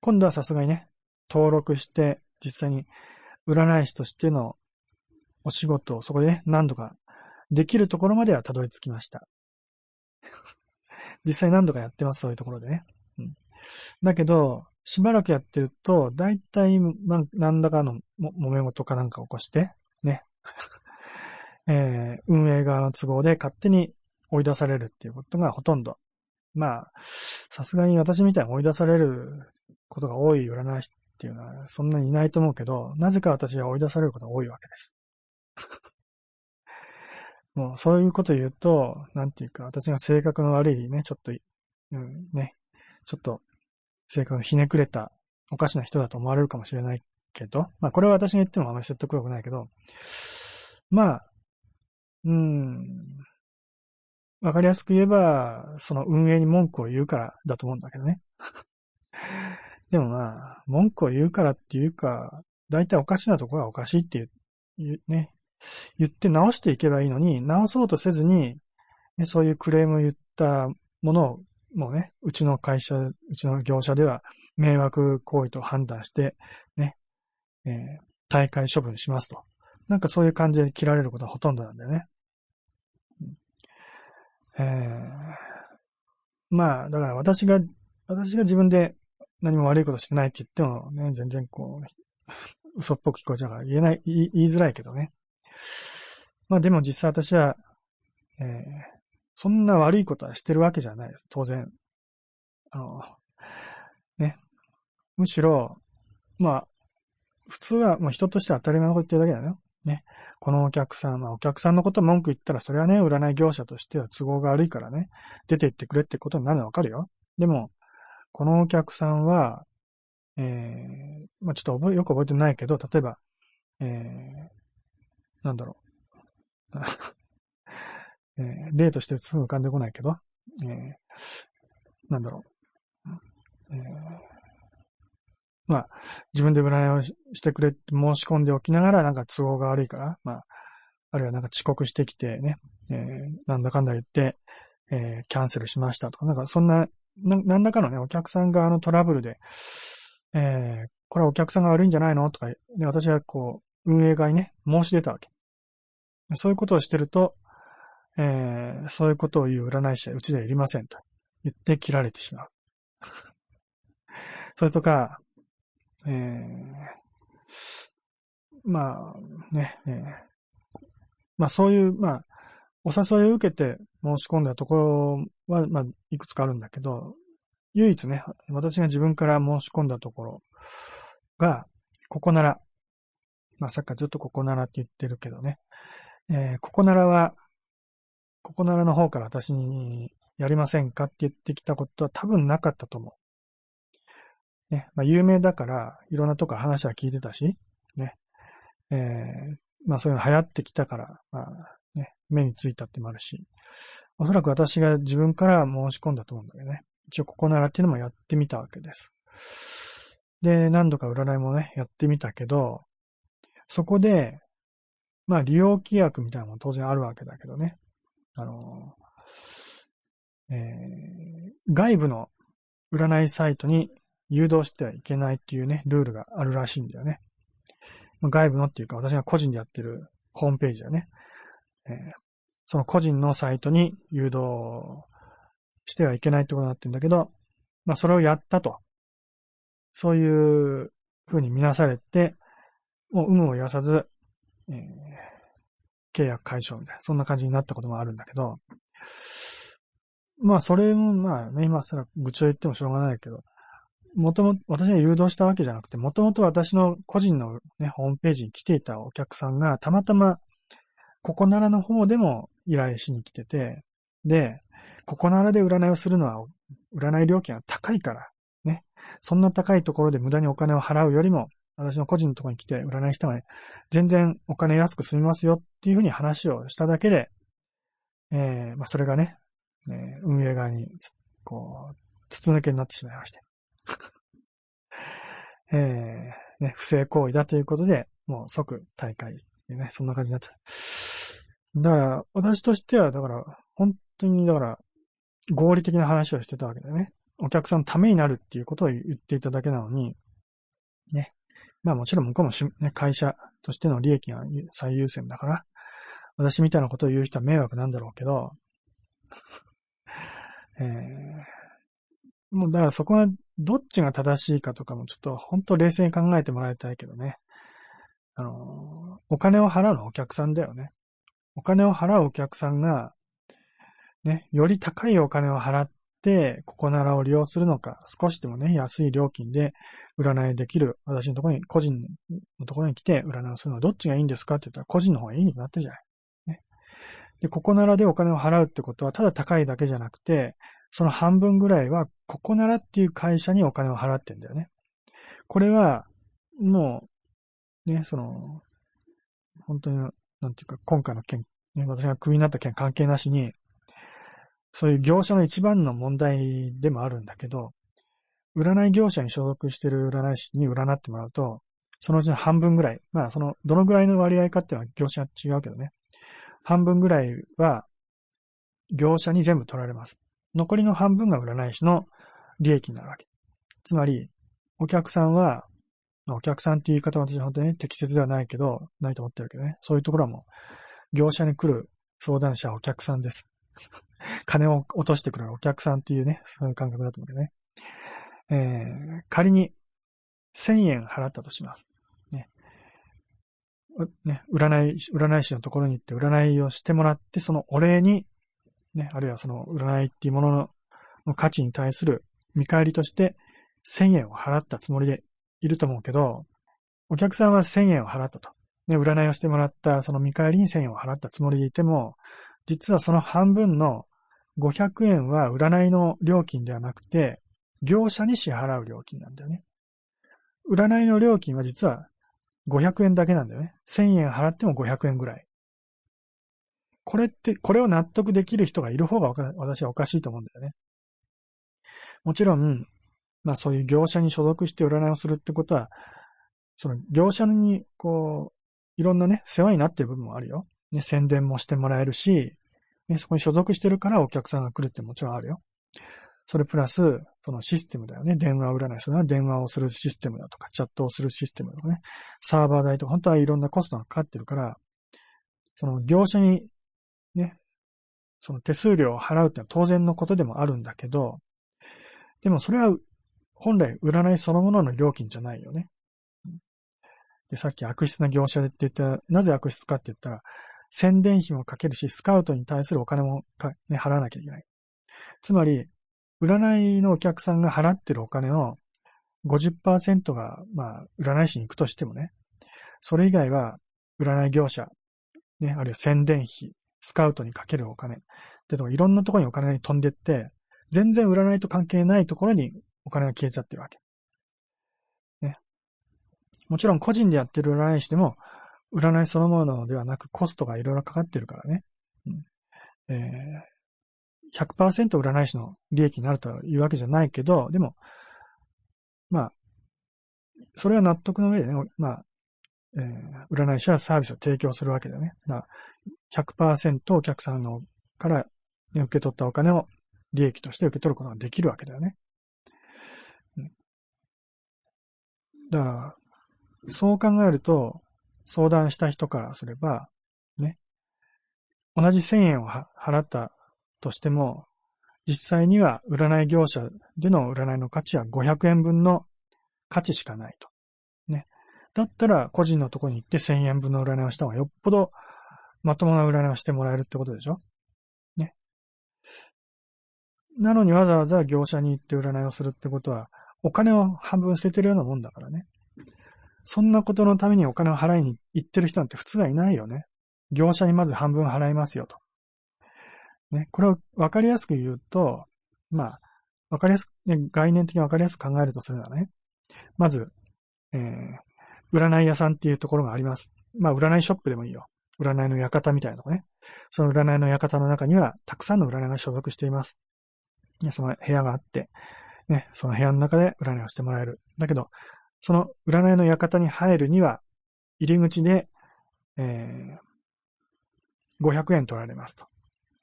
今度はさすがにね、登録して、実際に占い師としてのお仕事をそこでね、何度かできるところまではたどり着きました。実際何度かやってます、そういうところでね。うん、だけど、しばらくやってると、だいたい何らかの揉め事かなんか起こして、ね。えー、運営側の都合で勝手に追い出されるっていうことがほとんど。まあ、さすがに私みたいに追い出されることが多い占い師っていうのはそんなにいないと思うけど、なぜか私は追い出されることが多いわけです。もうそういうこと言うと、なんていうか、私が性格の悪いね、ちょっと、うん、ね、ちょっと、性格のひねくれた、おかしな人だと思われるかもしれないけど、まあこれは私が言ってもあまり説得力ないけど、まあ、うん、わかりやすく言えば、その運営に文句を言うからだと思うんだけどね。でもまあ、文句を言うからっていうか、大体おかしなところはおかしいっていう、ね、言って直していけばいいのに、直そうとせずに、ね、そういうクレームを言ったものを、もうね、うちの会社、うちの業者では迷惑行為と判断して、ね、えー、大会処分しますと。なんかそういう感じで切られることはほとんどなんだよね。えー、まあ、だから私が、私が自分で何も悪いことしてないって言ってもね、全然こう、嘘っぽく聞こえちゃうから言えない、言いづらいけどね。まあでも実際私は、えー、そんな悪いことはしてるわけじゃないです。当然。あの、ね。むしろ、まあ、普通はもう人として当たり前のこと言ってるだけだよ。ね。このお客さん、まあお客さんのこと文句言ったら、それはね、占い業者としては都合が悪いからね、出て行ってくれってことになるのはわかるよ。でも、このお客さんは、えー、まあちょっと覚え、よく覚えてないけど、例えば、えー、なんだろう。えー、例としてすぐ浮かんでこないけど、えー、なんだろう。えー、まあ、自分で占いをしてくれって申し込んでおきながら、なんか都合が悪いから、まあ、あるいはなんか遅刻してきてね、えー、なんだかんだ言って、えー、キャンセルしましたとか、なんかそんな、な何らかのね、お客さん側のトラブルで、えー、これはお客さんが悪いんじゃないのとか、ね、私はこう、運営側にね、申し出たわけ。そういうことをしてると、えー、そういうことを言う占い師はうちではいりませんと。言って切られてしまう。それとか、えー、まあ、ね、えー、まあそういう、まあ、お誘いを受けて申し込んだところは、まあ、いくつかあるんだけど、唯一ね、私が自分から申し込んだところが、ここなら、まあ、さっきからずっとここならって言ってるけどね、えー、ここならは、ここならの方から私にやりませんかって言ってきたことは多分なかったと思う。ね、まあ、有名だから、いろんなとこから話は聞いてたし、ね、えー、まあそういうの流行ってきたから、まあね、目についたってもあるし、おそらく私が自分から申し込んだと思うんだけどね。一応ここならっていうのもやってみたわけです。で、何度か占いもね、やってみたけど、そこで、まあ利用規約みたいなのも当然あるわけだけどね。あの、えー、外部の占いサイトに誘導してはいけないっていうね、ルールがあるらしいんだよね。外部のっていうか、私が個人でやってるホームページだよね。えー、その個人のサイトに誘導してはいけないってことになってるんだけど、まあそれをやったと。そういう風に見なされて、もう有無を言わさず、えー、契約解消みたいな、そんな感じになったこともあるんだけど、まあそれもまあね、今ら愚痴を言ってもしょうがないけど、もともと私が誘導したわけじゃなくて、もともと私の個人のね、ホームページに来ていたお客さんが、たまたま、ここならの方でも依頼しに来てて、で、ここならで占いをするのは、占い料金は高いから、ね。そんな高いところで無駄にお金を払うよりも、私の個人のところに来て占いしたらね、全然お金安く済みますよっていうふうに話をしただけで、えー、まあ、それがね、えー、運営側に、こう、筒抜けになってしまいまして。えー、ね、不正行為だということで、もう即大会、ね、そんな感じになっちゃう。だから、私としては、だから、本当に、だから、合理的な話をしてたわけだよね。お客さんのためになるっていうことを言っていただけなのに、ね、まあもちろん向こうもし、ね、会社としての利益が最優先だから、私みたいなことを言う人は迷惑なんだろうけど、えー、もうだからそこはどっちが正しいかとかもちょっと本当冷静に考えてもらいたいけどね。あの、お金を払うのはお客さんだよね。お金を払うお客さんが、ね、より高いお金を払って、ここならを利用するのか、少しでもね、安い料金で占いできる、私のところに、個人のところに来て占いをするのはどっちがいいんですかって言ったら、個人の方がいいに決まってるじゃない。ね。で、ここならでお金を払うってことは、ただ高いだけじゃなくて、その半分ぐらいは、ここならっていう会社にお金を払ってんだよね。これは、もう、ね、その、本当に、なんていうか、今回の件、ね、私がクビになった件関係なしに、そういう業者の一番の問題でもあるんだけど、占い業者に所属してる占い師に占ってもらうと、そのうちの半分ぐらい、まあその、どのぐらいの割合かっていうのは業者は違うけどね。半分ぐらいは業者に全部取られます。残りの半分が占い師の利益になるわけ。つまり、お客さんは、お客さんっていう言い方は私は本当に適切ではないけど、ないと思ってるけどね。そういうところはもう、業者に来る相談者はお客さんです。金を落としてくるお客さんっていうね、そういう感覚だと思うけどね。えー、仮に1000円払ったとします。ね。ね、占い、占い師のところに行って占いをしてもらって、そのお礼に、ね、あるいはその占いっていうものの価値に対する見返りとして1000円を払ったつもりでいると思うけど、お客さんは1000円を払ったと。ね、占いをしてもらったその見返りに1000円を払ったつもりでいても、実はその半分の500円は占いの料金ではなくて、業者に支払う料金なんだよね。占いの料金は実は500円だけなんだよね。1000円払っても500円ぐらい。これって、これを納得できる人がいる方が私はおかしいと思うんだよね。もちろん、まあそういう業者に所属して占いをするってことは、その業者にこう、いろんなね、世話になってる部分もあるよ。ね、宣伝もしてもらえるし、ね、そこに所属してるからお客さんが来るってもちろんあるよ。それプラス、そのシステムだよね。電話占いするのは電話をするシステムだとか、チャットをするシステムとかね。サーバー代とか、本当はいろんなコストがかかってるから、その業者にね、その手数料を払うってのは当然のことでもあるんだけど、でもそれは本来占いそのものの料金じゃないよね。で、さっき悪質な業者でって言ったら、なぜ悪質かって言ったら、宣伝費もかけるし、スカウトに対するお金もね、払わなきゃいけない。つまり、占いのお客さんが払ってるお金の50%が、まあ、占い師に行くとしてもね、それ以外は、占い業者、ね、あるいは宣伝費、スカウトにかけるお金、ってとこいろんなところにお金に飛んでって、全然占いと関係ないところにお金が消えちゃってるわけ。ね。もちろん個人でやってる占い師でも、占いそのものではなくコストがいろいろかかってるからね。うんえー、100%占い師の利益になるというわけじゃないけど、でも、まあ、それは納得の上でね、まあ、えー、占い師はサービスを提供するわけだよね。だ100%お客さんのから、ね、受け取ったお金を利益として受け取ることができるわけだよね。だから、そう考えると、相談した人からすれば、ね、同じ1000円を払ったとしても、実際には占い業者での占いの価値は500円分の価値しかないと。ね。だったら個人のとこに行って1000円分の占いをした方がよっぽどまともな占いをしてもらえるってことでしょ？ね。なのにわざわざ業者に行って占いをするってことは、お金を半分捨ててるようなもんだからね。そんなことのためにお金を払いに行ってる人なんて普通はいないよね。業者にまず半分払いますよと。ね、これをわかりやすく言うと、まあ、わかりやすく、ね、概念的にわかりやすく考えるとするならね。まず、えー、占い屋さんっていうところがあります。まあ、占いショップでもいいよ。占いの館みたいなとこね。その占いの館の中には、たくさんの占いが所属しています。ね、その部屋があって、ね、その部屋の中で占いをしてもらえる。だけど、その占いの館に入るには、入り口で、えー、500円取られますと。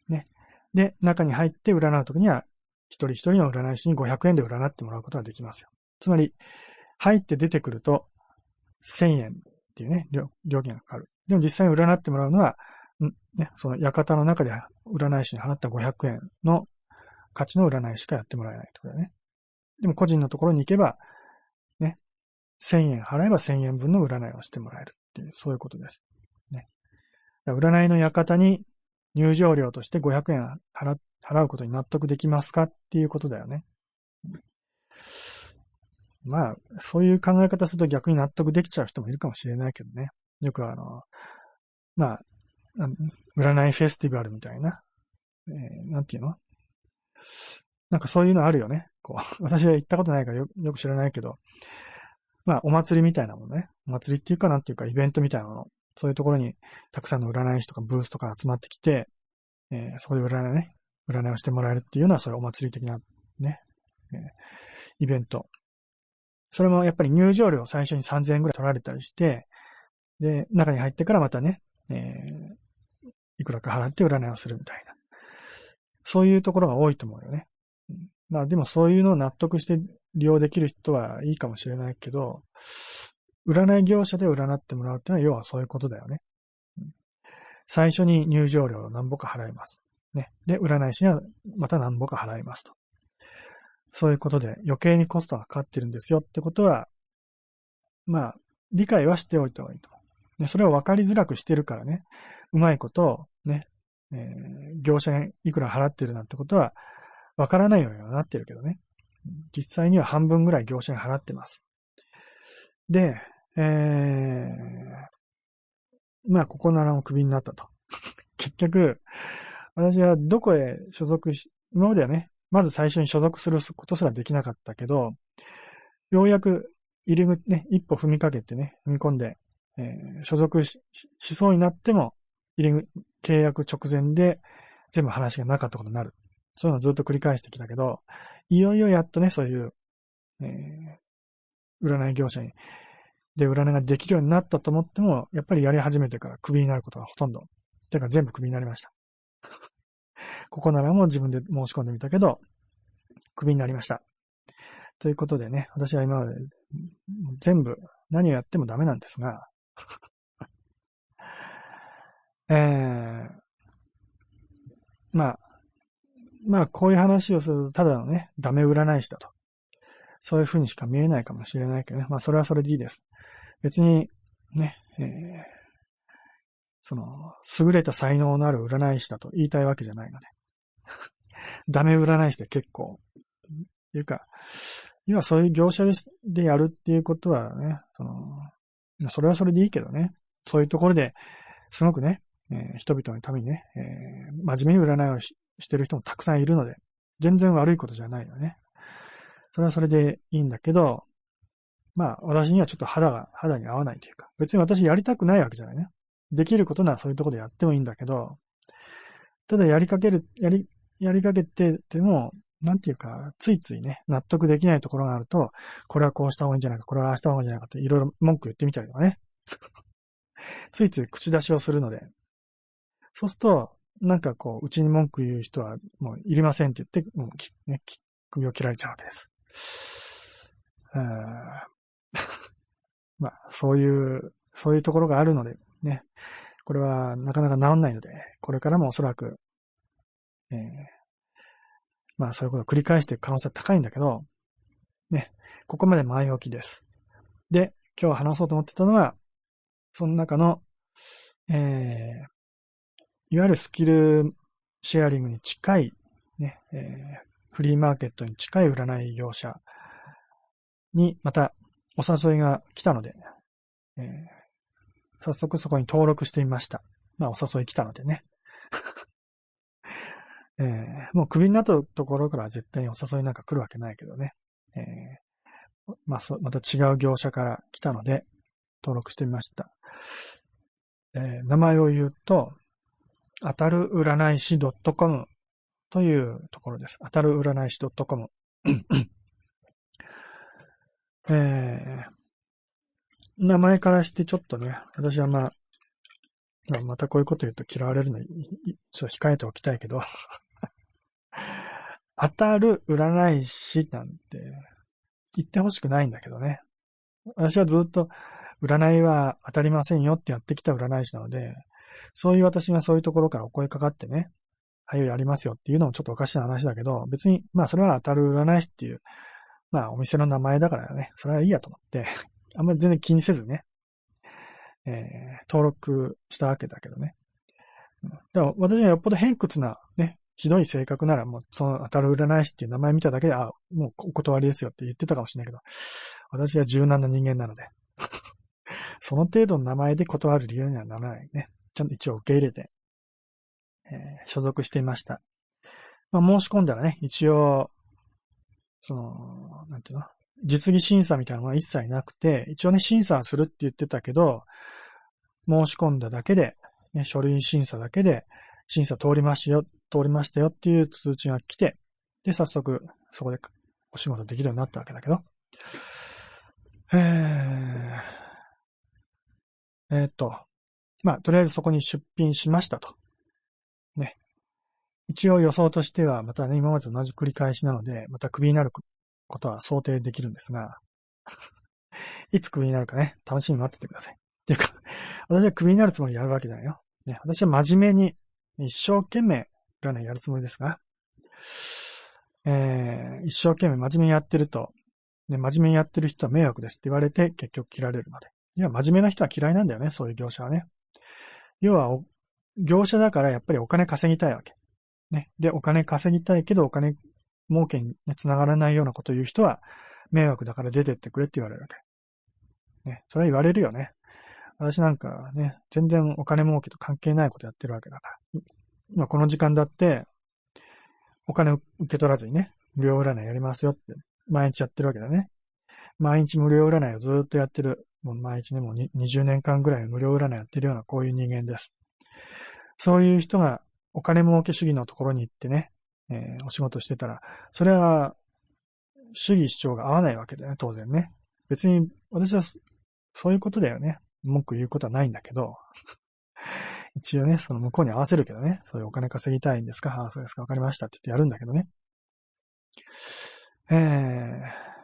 ね。で、中に入って占うときには、一人一人の占い師に500円で占ってもらうことができますよ。つまり、入って出てくると、1000円っていうね、料金がかかる。でも実際に占ってもらうのは、ね、その館の中で占い師に払った500円の価値の占いしかやってもらえないとだね。でも個人のところに行けば、1000円払えば1000円分の占いをしてもらえるっていう、そういうことです。ね。占いの館に入場料として500円払うことに納得できますかっていうことだよね。まあ、そういう考え方すると逆に納得できちゃう人もいるかもしれないけどね。よくあの、まあ、占いフェスティバルみたいな、えー、なんていうの？なんかそういうのあるよね。こう、私は行ったことないからよよく知らないけど、まあ、お祭りみたいなものね。お祭りっていうかなんていうか、イベントみたいなもの。そういうところに、たくさんの占い師とかブースとか集まってきて、えー、そこで占いね、占いをしてもらえるっていうのは、そういうお祭り的な、ね、えー、イベント。それもやっぱり入場料最初に3000円ぐらい取られたりして、で、中に入ってからまたね、えー、いくらか払って占いをするみたいな。そういうところが多いと思うよね。まあでもそういうのを納得して利用できる人はいいかもしれないけど、占い業者で占ってもらうっていうのは要はそういうことだよね。最初に入場料を何ぼか払います。ね。で、占い師にはまた何ぼか払いますと。そういうことで余計にコストがかかってるんですよってことは、まあ、理解はしておいた方がいいと思う。ね、それを分かりづらくしてるからね、うまいことをね、えー、業者にいくら払ってるなんてことは分からないようにはなってるけどね。実際には半分ぐらい業者に払ってます。で、えー、まあ、ここならもクビになったと。結局、私はどこへ所属し、今まではね、まず最初に所属することすらできなかったけど、ようやく入り口ね、一歩踏みかけてね、踏み込んで、えー、所属ししそうになっても、入り契約直前で全部話がなかったことになる。そういうのをずっと繰り返してきたけど、いよいよやっとね、そういう、えー、占い業者に、で、占いができるようになったと思っても、やっぱりやり始めてからクビになることがほとんど。てか全部クビになりました。ここならも自分で申し込んでみたけど、クビになりました。ということでね、私は今まで全部何をやってもダメなんですが、えー、まあ、まあ、こういう話をすると、ただのね、ダメ占い師だと。そういう風にしか見えないかもしれないけどね。まあ、それはそれでいいです。別に、ね、えー、その、優れた才能のある占い師だと言いたいわけじゃないので。ダメ占い師で結構。いうか、今そういう業者でやるっていうことはね、その、それはそれでいいけどね。そういうところで、すごくね、えー、人々のためにね、えー、真面目に占いをしてる人もたくさんいるので、全然悪いことじゃないよね。それはそれでいいんだけど、まあ、私にはちょっと肌が、肌に合わないというか、別に私やりたくないわけじゃないね。できることならそういうとこでやってもいいんだけど、ただやりかける、やり、やりかけてても、なんていうか、ついついね、納得できないところがあると、これはこうした方がいいんじゃないか、これはああした方がいいんじゃないかっていろいろ文句言ってみたりとかね。ついつい口出しをするので、そうすると、なんかこう、うちに文句言う人はもういりませんって言って、もう、ね、首を切られちゃうわけです。まあ、そういう、そういうところがあるので、ね。これはなかなか治んないので、これからもおそらく、えー、まあそういうことを繰り返していく可能性は高いんだけど、ね。ここまで前置きです。で、今日話そうと思ってたのは、その中の、えー、いわゆるスキルシェアリングに近い、ね、えー、フリーマーケットに近い占い業者にまたお誘いが来たので、えー、早速そこに登録してみました。まあお誘い来たのでね。えー、もうクビになったところから絶対にお誘いなんか来るわけないけどね。えー、まあそ、また違う業者から来たので、登録してみました。えー、名前を言うと、当たる占い師 .com というところです。当たる占い師 .com えー、名前からしてちょっとね、私はまあ、まあ、またこういうこと言うと嫌われるのに、ちょっと控えておきたいけど当たる占い師なんて言ってほしくないんだけどね。私はずっと占いは当たりませんよってやってきた占い師なので、そういう私がそういうところからお声かかってね、はい、やりますよっていうのもちょっとおかしな話だけど、別に、まあそれは当たる占い師っていう、まあお店の名前だからね、それはいいやと思って、あんまり全然気にせずね、えー、登録したわけだけどね。だから私はよっぽど偏屈なね、ひどい性格ならもうその当たる占い師っていう名前見ただけで、あ、もうお断りですよって言ってたかもしれないけど、私は柔軟な人間なので その程度の名前で断る理由にはならないね。ちゃんと一応受け入れて、えー、所属していました。まあ、申し込んだらね、一応、その、なんていうの？実技審査みたいなものは一切なくて、一応ね、審査するって言ってたけど、申し込んだだけで、ね、書類審査だけで、審査通りましたよ、通りましたよっていう通知が来て、で、早速、そこでお仕事できるようになったわけだけど、えー、えー、っと、まあ、とりあえずそこに出品しましたと。ね。一応予想としては、またね、今までと同じ繰り返しなので、またクビになることは想定できるんですが、いつクビになるかね、楽しみに待っててください。っていうか、私はクビになるつもりやるわけだよ。ね、私は真面目に、一生懸命、占いやるつもりですが、えー、一生懸命真面目にやってると、ね、真面目にやってる人は迷惑ですって言われて結局切られるので。いや、真面目な人は嫌いなんだよね、そういう業者はね。要は、業者だからやっぱりお金稼ぎたいわけ。ね。で、お金稼ぎたいけどお金儲けにつながらないようなことを言う人は、迷惑だから出てってくれって言われるわけ。ね。それは言われるよね。私なんかね、全然お金儲けと関係ないことやってるわけだから。今この時間だって、お金受け取らずにね、無料占いやりますよって、毎日やってるわけだね。毎日無料占いをずっとやってる。もう毎日ね、もう20年間ぐらい無料占いやってるようなこういう人間です。そういう人がお金儲け主義のところに行ってね、えー、お仕事してたら、それは主義主張が合わないわけだよね、当然ね。別に私はそういうことだよね。文句言うことはないんだけど、一応ね、その向こうに合わせるけどね、そういうお金稼ぎたいんですか？ああ、そうですか、わかりましたって言ってやるんだけどね。えー、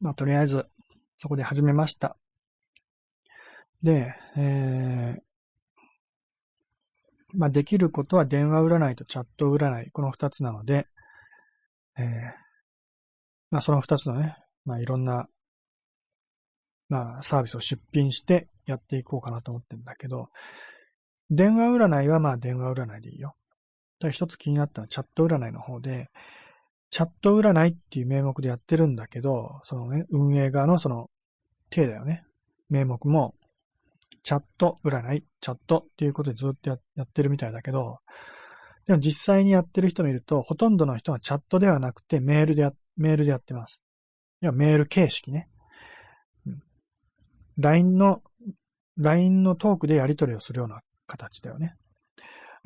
まあ、とりあえず、そこで始めました。で、えー、まあ、できることは電話占いとチャット占い、この二つなので、えー、まあ、その二つのね、まあ、いろんな、まあ、サービスを出品してやっていこうかなと思ってるんだけど、電話占いはまあ電話占いでいいよ。ただ一つ気になったのはチャット占いの方で、チャット占いっていう名目でやってるんだけど、そのね、運営側のその手だよね。名目も、チャット占い、チャットっていうことでずっとやってるみたいだけど、でも実際にやってる人見ると、ほとんどの人はチャットではなくてメールでや、メールでやってます。いや、メール形式ね。LINE の、LINE のトークでやり取りをするような形だよね。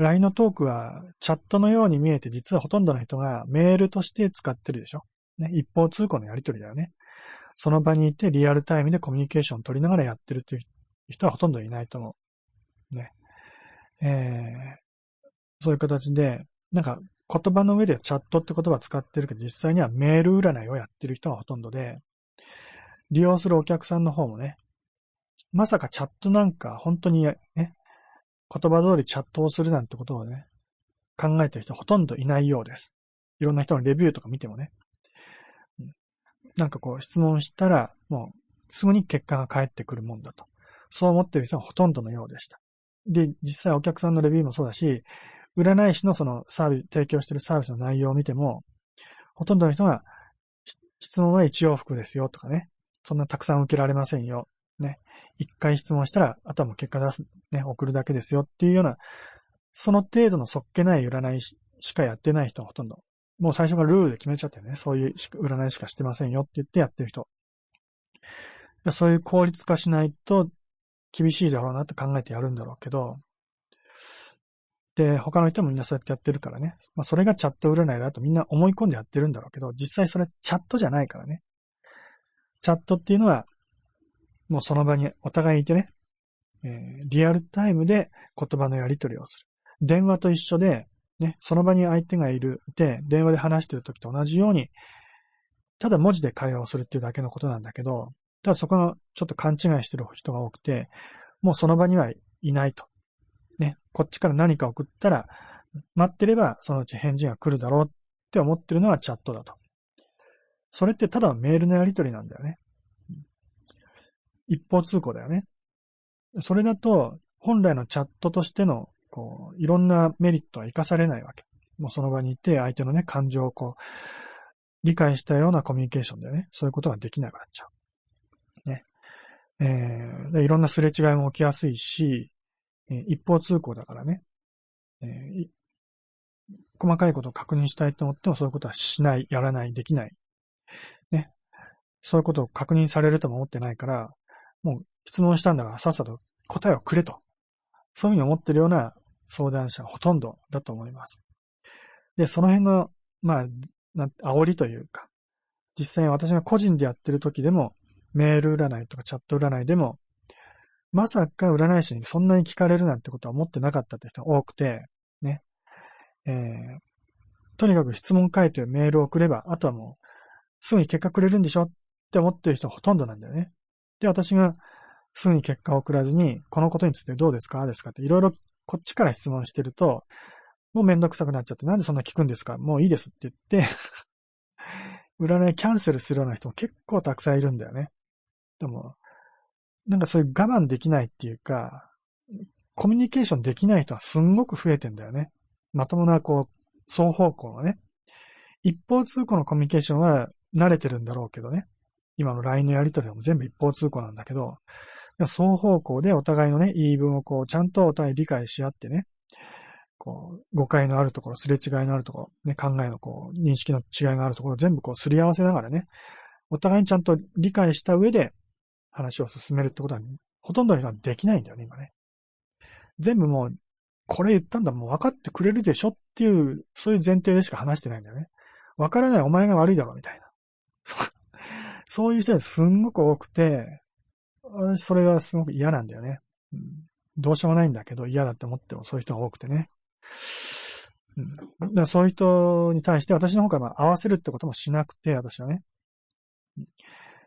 LINE のトークはチャットのように見えて、実はほとんどの人がメールとして使ってるでしょ。ね、一方通行のやり取りだよね。その場にいてリアルタイムでコミュニケーションを取りながらやってるという人はほとんどいないと思う。ね。えー、そういう形で、なんか言葉の上でチャットって言葉使ってるけど、実際にはメール占いをやってる人がほとんどで、利用するお客さんの方もね、まさかチャットなんか本当にね、言葉通りチャットをするなんてことをね、考えてる人ほとんどいないようです。いろんな人のレビューとか見てもね。なんかこう質問したら、もうすぐに結果が返ってくるもんだと。そう思ってる人はほとんどのようでした。で、実際お客さんのレビューもそうだし、占い師のそのサービス、提供してるサービスの内容を見ても、ほとんどの人が、質問は一往復ですよとかね。そんなたくさん受けられませんよ。ね。一回質問したら、あとはもう結果出す、ね、送るだけですよっていうような、その程度のそっけない占いしかやってない人はほとんど。もう最初からルールで決めちゃってよね。そういう占いしかしてませんよって言ってやってる人。そういう効率化しないと厳しいだろうなって考えてやるんだろうけど、で、他の人もみんなそうやってやってるからね。まあ、それがチャット占いだとみんな思い込んでやってるんだろうけど、実際それチャットじゃないからね。チャットっていうのは、もうその場にお互いいてね、えー、リアルタイムで言葉のやり取りをする。電話と一緒で、ね、その場に相手がいる、いて、電話で話してる時と同じように、ただ文字で会話をするっていうだけのことなんだけど、ただそこのちょっと勘違いしてる人が多くて、もうその場にはいないと。ね、こっちから何か送ったら、待ってればそのうち返事が来るだろうって思ってるのはチャットだと。それってただメールのやり取りなんだよね。一方通行だよね。それだと、本来のチャットとしての、こう、いろんなメリットは活かされないわけ。もうその場にいて、相手のね、感情をこう、理解したようなコミュニケーションでね、そういうことができなくなっちゃう。ね。えー、でいろんなすれ違いも起きやすいし、えー、一方通行だからね、えー、細かいことを確認したいと思ってもそういうことはしない、やらない、できない。ね。そういうことを確認されるとも思ってないから、もう質問したんだからさっさと答えをくれと。そういうふうに思ってるような相談者はほとんどだと思います。で、その辺の、まあ、な煽りというか、実際私が個人でやってる時でも、メール占いとかチャット占いでも、まさか占い師にそんなに聞かれるなんてことは思ってなかったって人が多くて、ね。えー、とにかく質問書いてメールを送れば、あとはもう、すぐに結果くれるんでしょって思ってる人はほとんどなんだよね。で、私がすぐに結果を送らずに、このことについてどうですか？ですかっていろいろこっちから質問してると、もうめんどくさくなっちゃって、なんでそんな聞くんですか？もういいですって言って 占いキャンセルするような人も結構たくさんいるんだよね。でも、なんかそういう我慢できないっていうか、コミュニケーションできない人はすんごく増えてんだよね。まともな、こう、双方向のね。一方通行のコミュニケーションは慣れてるんだろうけどね。今の LINE のやりとりも全部一方通行なんだけど、双方向でお互いのね、言い分をこう、ちゃんとお互い理解し合ってね、こう、誤解のあるところ、すれ違いのあるところ、ね、考えのこう、認識の違いがあるところ、全部こう、すり合わせながらね、お互いにちゃんと理解した上で話を進めるってことは、ほとんどの人はできないんだよね、今ね。全部もう、これ言ったんだ、もう分かってくれるでしょっていう、そういう前提でしか話してないんだよね。分からないお前が悪いだろ、みたいな。そういう人がすんごく多くて、私それがすごく嫌なんだよね。うん、どうしようもないんだけど嫌だって思ってもそういう人が多くてね。うん、だからそういう人に対して私の方から合わせるってこともしなくて、私はね。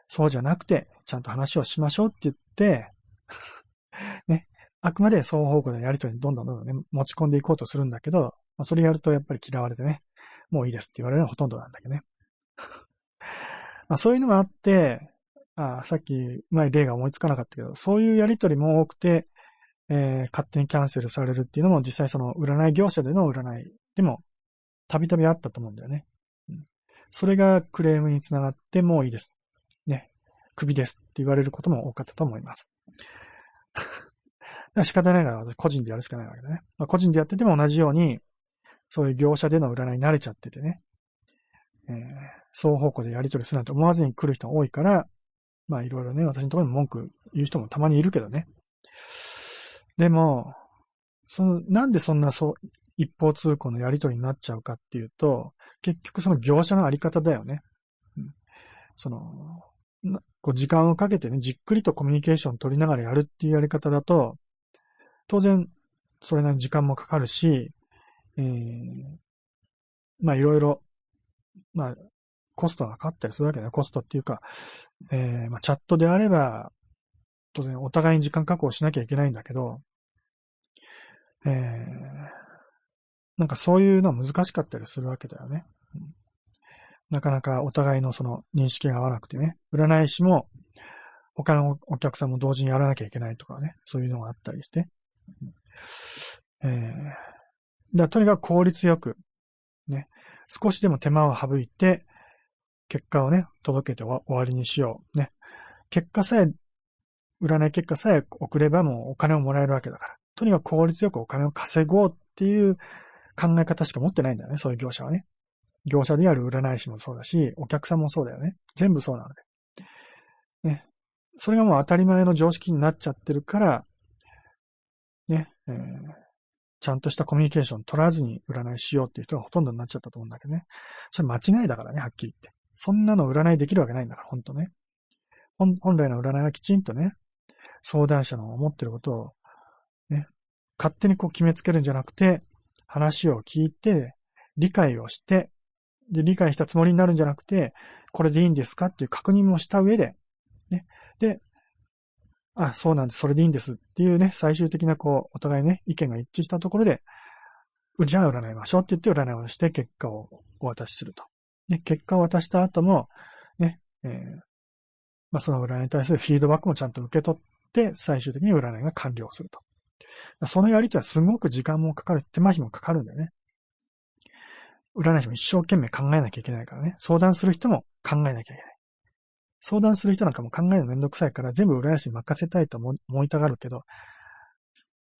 そうじゃなくて、ちゃんと話をしましょうって言って、ね、あくまで双方向のやりとりにどんどんどんどんね、持ち込んでいこうとするんだけど、まあ、それやるとやっぱり嫌われてね、もういいですって言われるのがほとんどなんだけどね。まあそういうのがあって、あさっき前例が思いつかなかったけど、そういうやりとりも多くて、えー、勝手にキャンセルされるっていうのも実際その占い業者での占いでもたびたびあったと思うんだよね。うん、それがクレームにつながってもういいです。ね。クビですって言われることも多かったと思います。仕方ないから私個人でやるしかないわけだね。まあ、個人でやってても同じように、そういう業者での占いに慣れちゃっててね。えー、双方向でやり取りするなんて思わずに来る人多いから、まあいろいろね、私のところに文句言う人もたまにいるけどね。でも、その、なんでそんなそう、一方通行のやりとりになっちゃうかっていうと、結局その業者のあり方だよね。うん、その、こう時間をかけてね、じっくりとコミュニケーション取りながらやるっていうやり方だと、当然、それなりに時間もかかるし、えー、まあいろいろ、まあ、コストがかかったりするわけだよ。コストっていうか、えー、まあ、チャットであれば、当然お互いに時間確保しなきゃいけないんだけど、えー、なんかそういうのは難しかったりするわけだよね。なかなかお互いのその認識が合わなくてね、占い師も他のお客さんも同時にやらなきゃいけないとかね、そういうのがあったりして。えー、だとにかく効率よく、ね、少しでも手間を省いて、結果をね、届けて終わりにしよう。ね。結果さえ、占い結果さえ送ればもうお金をもらえるわけだから。とにかく効率よくお金を稼ごうっていう考え方しか持ってないんだよね、そういう業者はね。業者である占い師もそうだし、お客さんもそうだよね。全部そうなので。ね。それがもう当たり前の常識になっちゃってるから、ね、えー、ちゃんとしたコミュニケーション取らずに占いしようっていう人がほとんどになっちゃったと思うんだけどね。それ間違いだからね、はっきり言って。そんなの占いできるわけないんだから、ほんとね。本来の占いはきちんとね、相談者の思ってることを、ね、勝手にこう決めつけるんじゃなくて、話を聞いて、理解をして、で、理解したつもりになるんじゃなくて、これでいいんですかっていう確認もした上で、ね。で、あ、そうなんです、それでいいんですっていうね、最終的なこう、お互いね、意見が一致したところで、じゃあ占いましょうって言って占いをして結果をお渡しすると。ね、結果を渡した後も、ね、えー、まあ、その占いに対するフィードバックもちゃんと受け取って、最終的に占いが完了すると。そのやりとりはすごく時間もかかる、手間暇もかかるんだよね。占い師も一生懸命考えなきゃいけないからね。相談する人も考えなきゃいけない。相談する人なんかも考えるのめんどくさいから全部占い師に任せたいと思いたがるけど、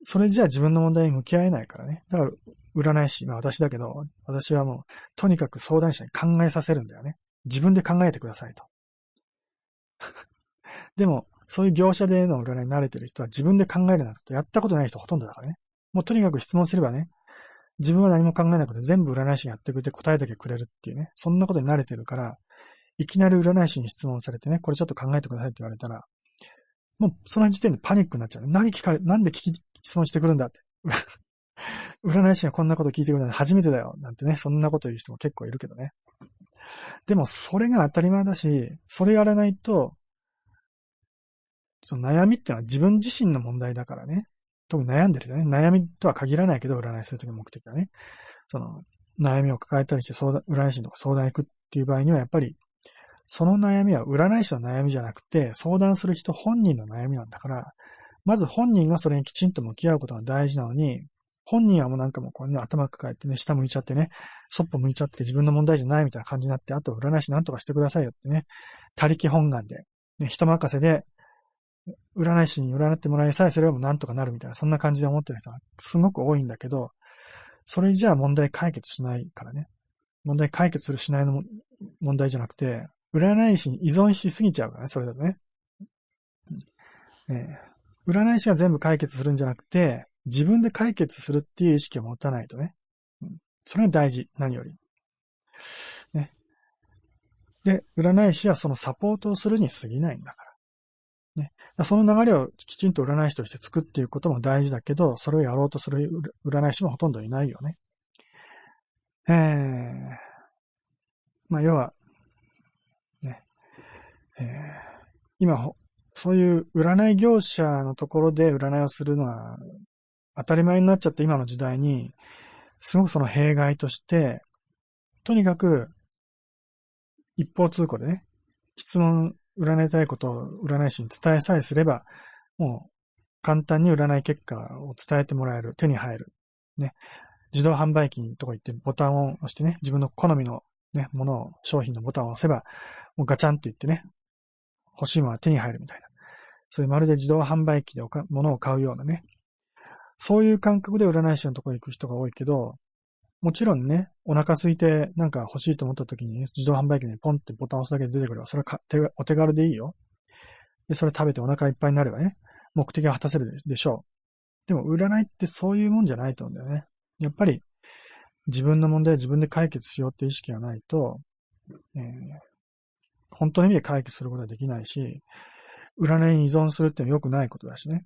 それじゃあ自分の問題に向き合えないからね。だから、占い師、まあ私だけど、私はもう、とにかく相談者に考えさせるんだよね。自分で考えてくださいと。でも、そういう業者での占いに慣れてる人は自分で考えるなんてやったことない人ほとんどだからね。もうとにかく質問すればね、自分は何も考えなくて全部占い師がやってくれて答えだけくれるっていうね、そんなことに慣れてるから、いきなり占い師に質問されてね、これちょっと考えてくださいって言われたら、もうその時点でパニックになっちゃう。何聞かれ、なんで聞き、質問してくるんだって。占い師がこんなこと聞いてくるのは初めてだよ。なんてね、そんなこと言う人も結構いるけどね。でも、それが当たり前だし、それやらないと、その悩みってのは自分自身の問題だからね。特に悩んでる人ね。悩みとは限らないけど、占いするときの目的はね。その、悩みを抱えたりして相談、占い師のとか相談行くっていう場合には、やっぱり、その悩みは占い師の悩みじゃなくて、相談する人本人の悩みなんだから、まず本人がそれにきちんと向き合うことが大事なのに、本人はもうなんかもうこうね、頭抱えてね、下向いちゃってね、そっぽ向いちゃって自分の問題じゃないみたいな感じになって、あと占い師なんとかしてくださいよってね、他力本願で、ね、人任せで、占い師に占ってもらいさえすればもうなんとかなるみたいな、そんな感じで思ってる人がすごく多いんだけど、それじゃあ問題解決しないからね。問題解決するしないの問題じゃなくて、占い師に依存しすぎちゃうからね、それだとね。えー、占い師が全部解決するんじゃなくて、自分で解決するっていう意識を持たないとね。うん、それが大事、何より。ね。で、占い師はそのサポートをするに過ぎないんだから。ね。その流れをきちんと占い師として作っていくことも大事だけど、それをやろうとする占い師もほとんどいないよね。えー、まあ、要は、ね、えー、今、そういう占い業者のところで占いをするのは当たり前になっちゃった今の時代に、すごくその弊害として、とにかく、一方通行でね、質問、占いたいことを占い師に伝えさえすれば、もう簡単に占い結果を伝えてもらえる、手に入る。ね。自動販売機のとこ行ってボタンを押してね、自分の好みのね、ものを、商品のボタンを押せば、もうガチャンって言ってね、欲しいものは手に入るみたいな。そういうまるで自動販売機で物を買うようなね、そういう感覚で占い師のところに行く人が多いけど、もちろんね、お腹空いてなんか欲しいと思った時に、自動販売機にポンってボタンを押すだけで出てくれば、それはお手軽でいいよ。で、それ食べてお腹いっぱいになればね、目的は果たせるでしょう。でも、占いってそういうもんじゃないと思うんだよね。やっぱり、自分の問題は自分で解決しようって意識がないと、えー、本当の意味で解決することはできないし、占いに依存するってのは良くないことだしね。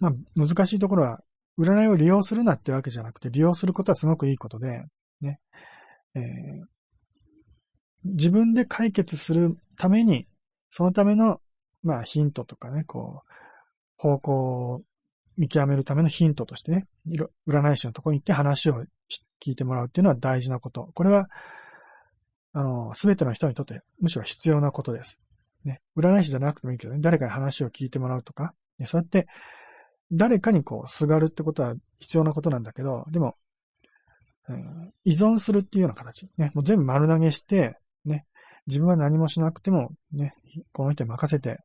まあ、難しいところは、占いを利用するなってわけじゃなくて、利用することはすごくいいことで、ね。えー、自分で解決するために、そのための、まあ、ヒントとかね、こう、方向を見極めるためのヒントとしてね、占い師のところに行って話を聞いてもらうっていうのは大事なこと。これは、あの、すべての人にとってむしろ必要なことです。ね。占い師じゃなくてもいいけどね、誰かに話を聞いてもらうとか、ね、そうやって、誰かにこう、すがるってことは必要なことなんだけど、でも、うん、依存するっていうような形。ね、もう全部丸投げして、ね、自分は何もしなくても、ね、この人に任せて、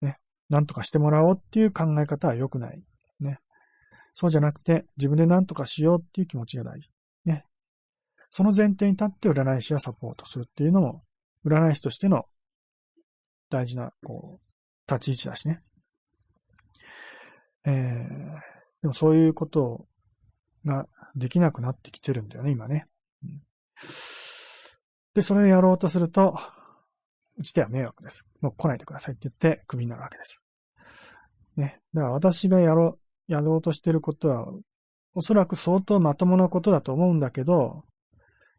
ね、なんとかしてもらおうっていう考え方は良くない。ね。そうじゃなくて、自分で何とかしようっていう気持ちが大事。その前提に立って占い師はサポートするっていうのも、占い師としての大事な、こう、立ち位置だしね。えー、でもそういうことができなくなってきてるんだよね、今ね。うん、で、それをやろうとすると、うちでは迷惑です。もう来ないでくださいって言ってクビになるわけです。ね。だから私がやろう、やろうとしてることは、おそらく相当まともなことだと思うんだけど、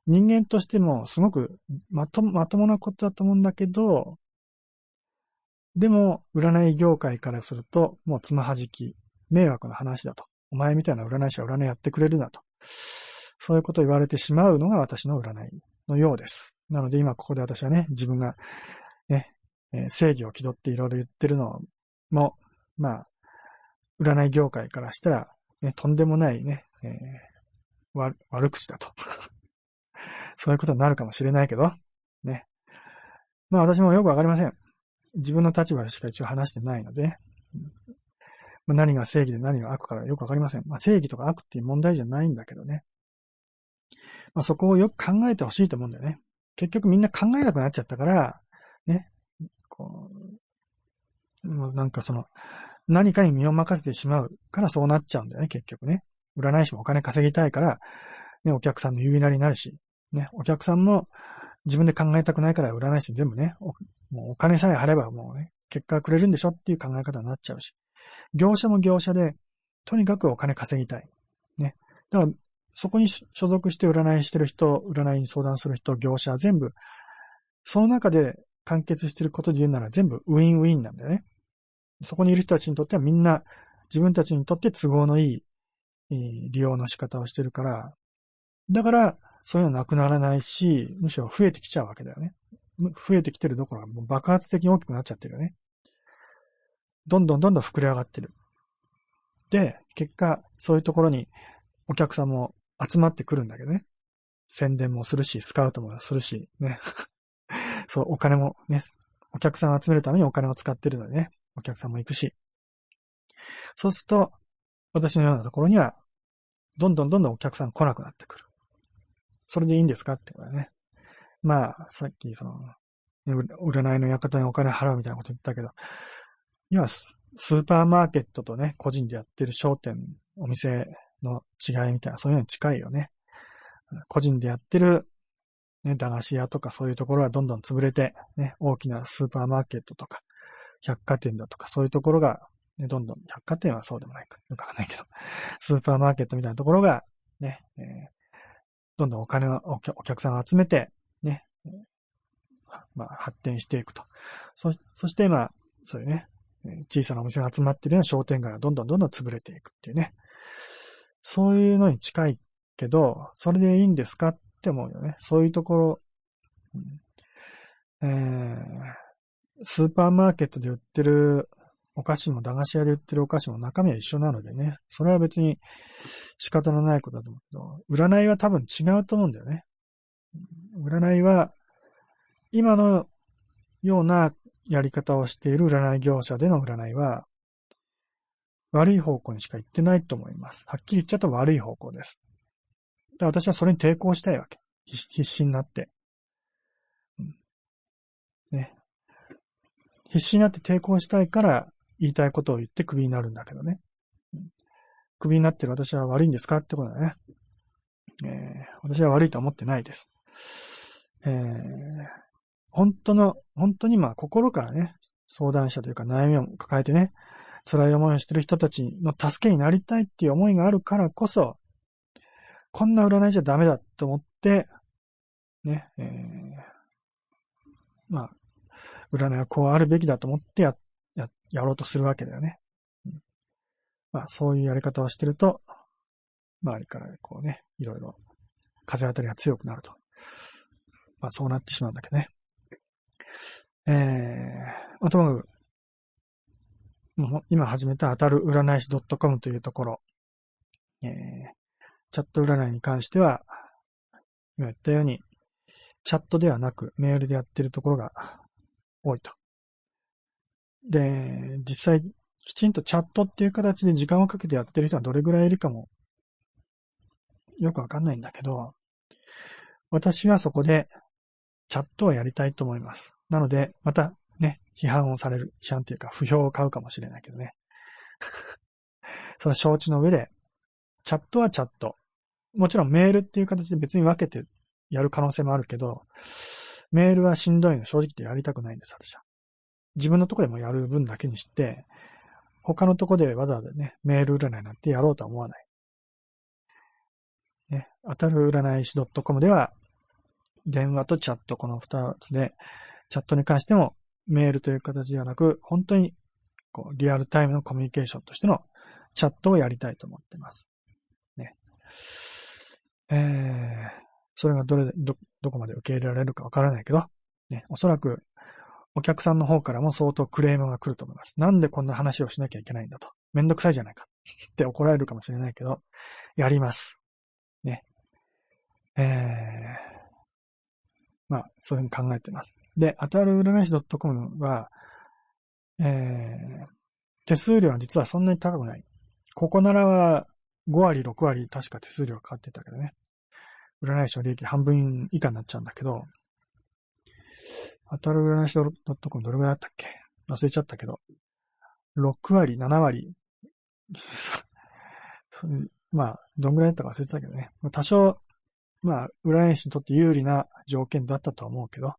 人間としてもすごくまとまともなことだと思うんだけど、でも、占い業界からすると、もうつまはじき、迷惑な話だと。お前みたいな占い師は占いやってくれるなと。そういうことを言われてしまうのが私の占いのようです。なので今ここで私はね、自分が、ね、え正義を気取っていろいろ言ってるのも、まあ、占い業界からしたら、ね、とんでもないね、えー、悪口だと。そういうことになるかもしれないけど、ね。まあ私もよくわかりません。自分の立場でしか一応話してないので、まあ、何が正義で何が悪かよくわかりません。まあ正義とか悪っていう問題じゃないんだけどね。まあそこをよく考えてほしいと思うんだよね。結局みんな考えなくなっちゃったから、ね、こう、もうなんかその、何かに身を任せてしまうからそうなっちゃうんだよね、結局ね。占い師もお金稼ぎたいから、ね、お客さんの言いなりになるし、ね、お客さんも自分で考えたくないから占い師全部ね、おもうお金さえ貼ればもうね、結果くれるんでしょっていう考え方になっちゃうし。業者も業者で、とにかくお金稼ぎたい。ね。だから、そこに所属して占いしてる人、占いに相談する人、業者、全部、その中で完結してることで言うなら全部ウィンウィンなんだよね。そこにいる人たちにとってはみんな自分たちにとって都合のいい利用の仕方をしてるから、だからそういうのなくならないし、むしろ増えてきちゃうわけだよね。増えてきてるどころかもう爆発的に大きくなっちゃってるよね。どんどんどんどん膨れ上がってる。で、結果、そういうところにお客さんも集まってくるんだけどね。宣伝もするし、スカウトもするし、ね。そう、お金もね、お客さんを集めるためにお金を使ってるのでね、お客さんも行くし。そうすると、私のようなところには、どんどんどんどんお客さん来なくなってくる。それでいいんですか？ってことだね。まあ、さっきその、占いの館にお金払うみたいなこと言ったけど、今、スーパーマーケットとね、個人でやってる商店、お店の違いみたいな、そういうのに近いよね。個人でやってる、ね、駄菓子屋とかそういうところはどんどん潰れて、ね、大きなスーパーマーケットとか、百貨店だとか、そういうところが、ね、どんどん、百貨店はそうでもないか、よくわかんないけど、スーパーマーケットみたいなところが、ね、えー、どんどんお金を、お客さんを集めて、ね、まあ、発展していくと。そ、そして、まあ、そういうね、小さなお店が集まっているような商店街がどんどんどんどん潰れていくっていうね。そういうのに近いけど、それでいいんですかって思うよね。そういうところ、うん、えー、スーパーマーケットで売ってるお菓子も駄菓子屋で売ってるお菓子も中身は一緒なのでね。それは別に仕方のないことだと思うけど、占いは多分違うと思うんだよね。占いは、今のようなやり方をしている占い業者での占いは、悪い方向にしか行ってないと思います。はっきり言っちゃうと悪い方向です。で私はそれに抵抗したいわけ。必死になって。うん、ね。必死になって抵抗したいから言いたいことを言ってクビになるんだけどね。クビになってる私は悪いんですかってことだね。えー、私は悪いと思ってないです。えー、本当の、本当にまあ心からね、相談者というか悩みを抱えてね、辛い思いをしてる人たちの助けになりたいっていう思いがあるからこそ、こんな占いじゃダメだと思って、ね、えー、まあ、占いはこうあるべきだと思ってや、や、やろうとするわけだよね。うん、まあ、そういうやり方をしてると、周りからこうね、いろいろ風当たりが強くなると。まあ、そうなってしまうんだけどね。えー、まあ、ともかく、今始めた当たる占い師 .com というところ、えー、チャット占いに関しては、今言ったように、チャットではなくメールでやってるところが多いと。で、実際、きちんとチャットっていう形で時間をかけてやってる人はどれぐらいいるかも、よくわかんないんだけど、私はそこでチャットをやりたいと思います。なので、またね、批判をされる、批判というか不評を買うかもしれないけどね。その承知の上で、チャットはチャット。もちろんメールっていう形で別に分けてやる可能性もあるけど、メールはしんどいの正直でやりたくないんです、私は。自分のとこでもやる分だけにして、他のとこでわざわざね、メール占いなんてやろうとは思わない。ね、当たる占い師 .com では、電話とチャット、この二つで、チャットに関してもメールという形ではなく、本当にこうリアルタイムのコミュニケーションとしてのチャットをやりたいと思ってます。ね。えー、それがどれ、ど、どこまで受け入れられるかわからないけど、ね、おそらくお客さんの方からも相当クレームが来ると思います。なんでこんな話をしなきゃいけないんだと。めんどくさいじゃないか って怒られるかもしれないけど、やります。ね。えー、まあ、そういうふうに考えてます。で、当たる占い師 .com は、えー、手数料は実はそんなに高くない。ここならは5割、6割、確か手数料かかってたけどね。占い師の利益半分以下になっちゃうんだけど、当たる占い師 .com どれぐらいだったっけ？忘れちゃったけど、6割、7割、まあ、どんぐらいだったか忘れてたけどね。多少、まあ、占い師にとって有利な条件だったとは思うけど、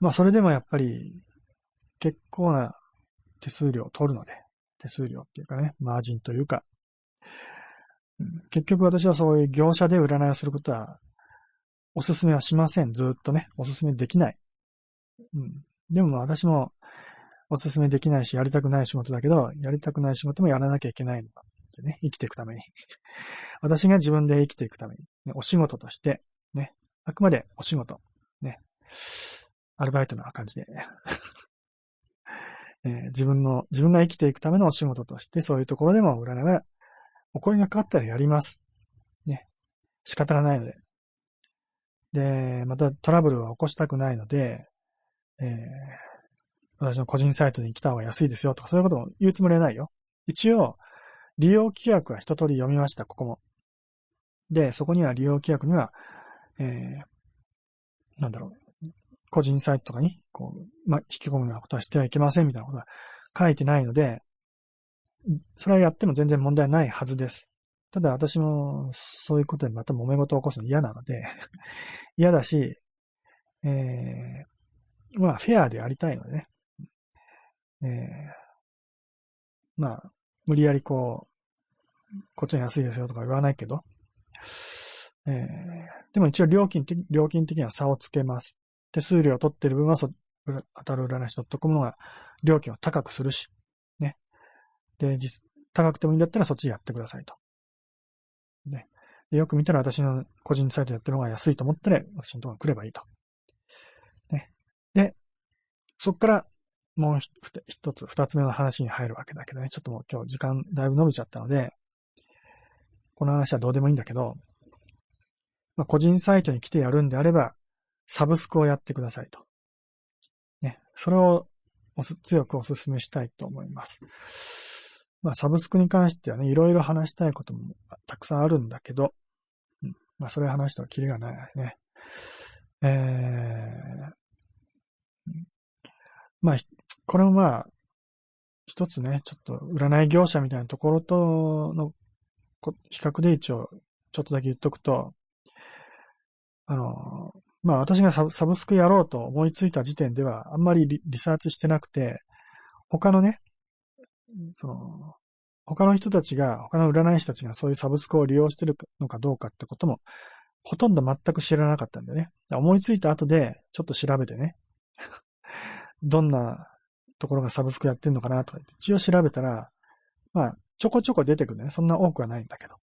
まあ、それでもやっぱり、結構な手数料を取るので、手数料っていうかね、マージンというか、結局私はそういう業者で占いをすることは、おすすめはしません。ずっとね、おすすめできない。うん。でも私も、おすすめできないし、やりたくない仕事だけど、やりたくない仕事もやらなきゃいけないのだってね、生きていくために。私が自分で生きていくために、ね、お仕事として、ね、あくまでお仕事、ね、アルバイトな感じで、えー、自分の、自分が生きていくためのお仕事として、そういうところでも占いはお声がかかったらやります。ね。仕方がないので。で、またトラブルは起こしたくないので、えー、私の個人サイトに来た方が安いですよとかそういうことも言うつもりはないよ。一応、利用規約は一通り読みました、ここも。で、そこには利用規約には、えー、なんだろう、個人サイトとかに、こう、まあ引き込むようなことはしてはいけませんみたいなことは書いてないので、それはやっても全然問題ないはずです。ただ私もそういうことでまた揉め事を起こすの嫌なので 嫌だし、えー、まあフェアでありたいのでね。えー、まあ、無理やりこう、こっちが安いですよとか言わないけど、えー、でも一応料金的、料金的には差をつけます。手数料を取ってる分はそ、当たる占い師 .com のが料金を高くするし、ねで、実、高くてもいいんだったらそっちやってくださいと。ね。でよく見たら私の個人サイトやってるのが安いと思ったら私のところに来ればいいと。ね。で、そっからもう一つ、二つ目の話に入るわけだけどね。ちょっともう今日時間だいぶ伸びちゃったので、この話はどうでもいいんだけど、まあ、個人サイトに来てやるんであれば、サブスクをやってくださいと。ね。それを強くお勧めしたいと思います。まあ、サブスクに関してはね、いろいろ話したいこともたくさんあるんだけど、うん、まあ、それ話したらキリがないね。えー、まあ、これもまあ、一つね、ちょっと占い業者みたいなところとの比較で一応、ちょっとだけ言っとくと、あの、まあ私がサブスクやろうと思いついた時点ではあんまりリサーチしてなくて、他のね、その、他の人たちが、他の占い師たちがそういうサブスクを利用してるのかどうかってことも、ほとんど全く知らなかったんだよね。思いついた後で、ちょっと調べてね。どんなところがサブスクやってんのかなとか一応調べたら、まあ、ちょこちょこ出てくるね。そんな多くはないんだけど。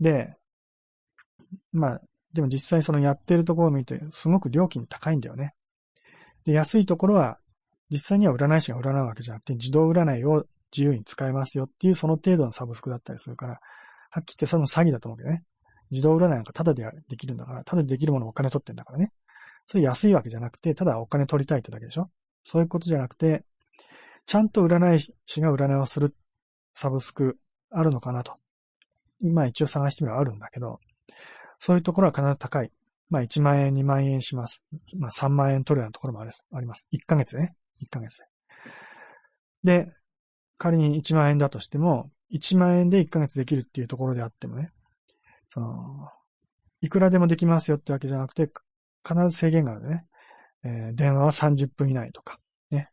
で、まあ、でも実際そのやってるところを見て、すごく料金高いんだよね。で、安いところは、実際には占い師が占うわけじゃなくて、自動占いを自由に使えますよっていうその程度のサブスクだったりするから、はっきり言ってそれも詐欺だと思うけどね。自動占いなんかタダでできるんだから、タダでできるものをお金取ってんだからね。それ安いわけじゃなくて、ただお金取りたいってだけでしょそういうことじゃなくて、ちゃんと占い師が占いをするサブスクあるのかなと。今一応探してみればあるんだけど、そういうところは必ず高い。まあ1万円、2万円します。まあ3万円取るようなところもあります。1ヶ月ね。1ヶ月で。で、仮に1万円だとしても、1万円で1ヶ月できるっていうところであってもね、その、いくらでもできますよってわけじゃなくて、必ず制限があるね。えー、電話は30分以内とか、ね。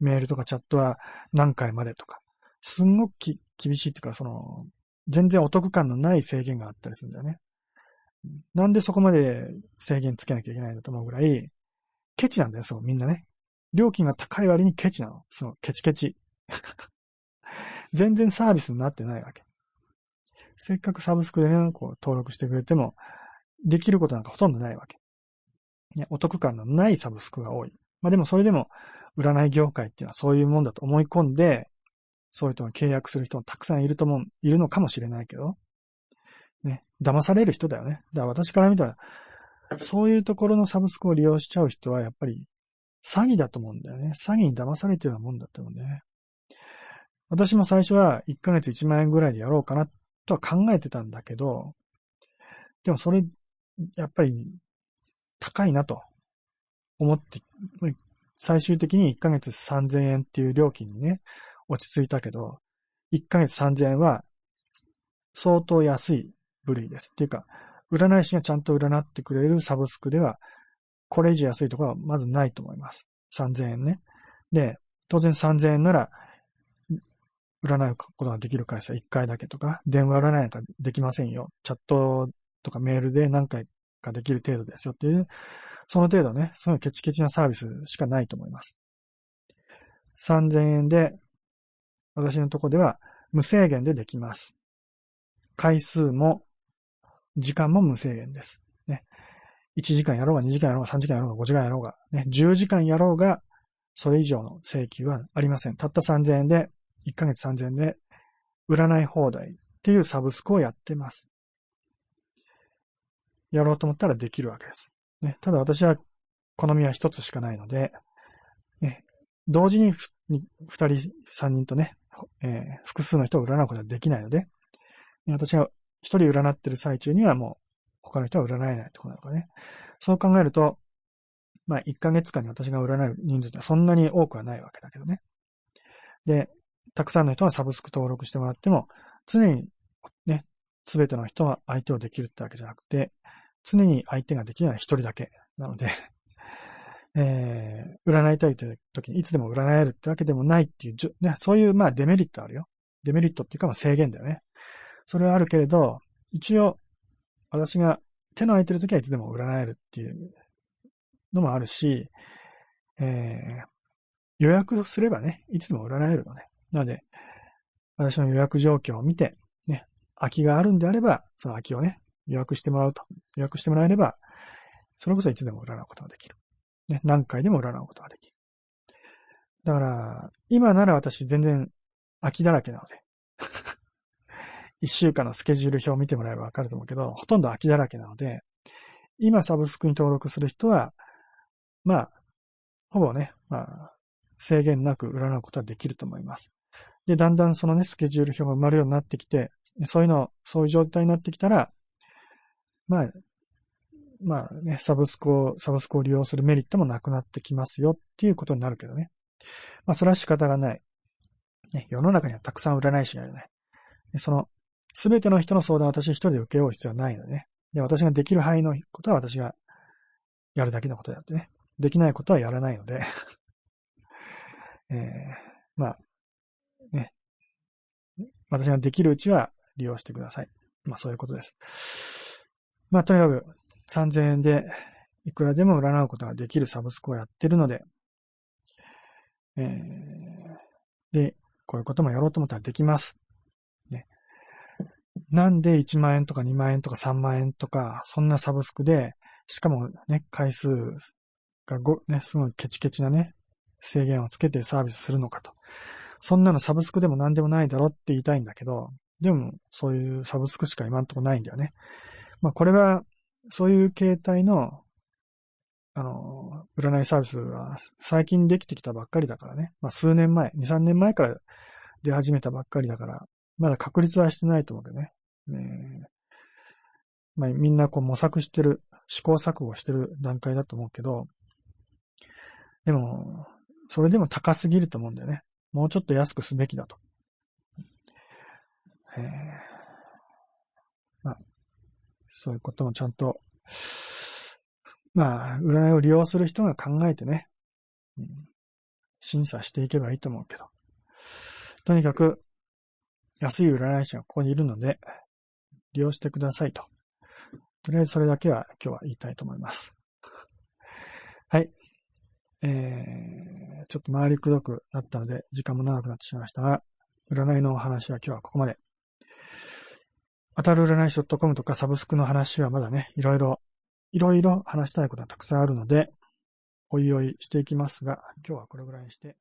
メールとかチャットは何回までとか。すんごく厳しいっていうか、その、全然お得感のない制限があったりするんだよね。なんでそこまで制限つけなきゃいけないんだと思うぐらい、ケチなんだよ、そう、みんなね。料金が高い割にケチなの。その、ケチケチ。全然サービスになってないわけ。せっかくサブスクでね、こう登録してくれても、できることなんかほとんどないわけ。ね、お得感のないサブスクが多い。まあでもそれでも、占い業界っていうのはそういうもんだと思い込んで、そういう人が契約する人もたくさんいると思う、いるのかもしれないけど、ね、騙される人だよね。だから私から見たら、そういうところのサブスクを利用しちゃう人はやっぱり詐欺だと思うんだよね。詐欺に騙されてるようなもんだと思うんだよね。私も最初は1ヶ月1万円ぐらいでやろうかなとは考えてたんだけど、でもそれ、やっぱり高いなと思って、最終的に1ヶ月3000円っていう料金にね、落ち着いたけど、1ヶ月3000円は相当安い部類です。っていうか、占い師がちゃんと占ってくれるサブスクでは、これ以上安いところはまずないと思います。3000円ね。で、当然3000円なら、占うことができる回数は1回だけとか、電話占いなんかできませんよ。チャットとかメールで何回かできる程度ですよっていう、その程度ね、そのケチケチなサービスしかないと思います。3000円で、私のとこでは無制限でできます。回数も、時間も無制限です。ね。1時間やろうが2時間やろうが3時間やろうが5時間やろうが、ね、10時間やろうが、それ以上の請求はありません。たった3000円で、1ヶ月3000円で、占い放題っていうサブスクをやってます。やろうと思ったらできるわけです。ね、ただ私は好みは一つしかないので、ね、同時に二人、三人とね、えー、複数の人を占うことはできないので、私が一人占ってる最中にはもう他の人は占えないってことなのかね。そう考えると、まあ1ヶ月間に私が占える人数ってそんなに多くはないわけだけどね。で、たくさんの人がサブスク登録してもらっても、常にね、すべての人は相手をできるってわけじゃなくて、常に相手ができるのは一人だけなので えー、占いたいという時にいつでも占えるってわけでもないっていう、ね、そういうまあデメリットあるよ。デメリットっていうかまあ制限だよね。それはあるけれど、一応、私が手の空いてる時はいつでも占えるっていうのもあるし、えー、予約すればね、いつでも占えるのね。なので、私の予約状況を見て、ね、空きがあるんであれば、その空きをね、予約してもらうと。予約してもらえれば、それこそいつでも占うことができる。ね、何回でも占うことができる。だから、今なら私全然空きだらけなので一週間のスケジュール表を見てもらえばわかると思うけど、ほとんど空きだらけなので、今サブスクに登録する人は、まあ、ほぼね、まあ、制限なく占うことはできると思います。で、だんだんそのね、スケジュール表が埋まるようになってきて、そういうの、そういう状態になってきたら、まあ、まあね、サブスクを、サブスクを利用するメリットもなくなってきますよっていうことになるけどね。まあ、それは仕方がない。ね、世の中にはたくさん占い師がいるね。その、すべての人の相談を私一人で受けよう必要はないのでね。で、私ができる範囲のことは私がやるだけのことであってね。できないことはやらないので えー、まあ、ね。私ができるうちは利用してください。まあそういうことです。まあとにかく3000円でいくらでも占うことができるサブスクをやってるので、えー、で、こういうこともやろうと思ったらできます。なんで1万円とか2万円とか3万円とか、そんなサブスクで、しかもね、回数がご、ね、すごいケチケチなね、制限をつけてサービスするのかと。そんなのサブスクでも何でもないだろって言いたいんだけど、でも、そういうサブスクしか今んとこないんだよね。まあ、これは、そういう形態の、あの、占いサービスは最近できてきたばっかりだからね。まあ、数年前、2、3年前から出始めたばっかりだから、まだ確立はしてないと思うけどね。ねまあ、みんなこう模索してる、試行錯誤してる段階だと思うけど、でも、それでも高すぎると思うんだよね。もうちょっと安くすべきだと。えー、まあ、そういうこともちゃんと、まあ、占いを利用する人が考えてね、うん、審査していけばいいと思うけど。とにかく、安い占い師がここにいるので、利用してくださいと。とりあえずそれだけは今日は言いたいと思います。はい。えー、ちょっと回りくどくなったので、時間も長くなってしまいましたが、占いのお話は今日はここまで。当たる占い師 .com とかサブスクの話はまだね、いろいろ、いろいろ話したいことがたくさんあるので、おいおいしていきますが、今日はこれぐらいにして、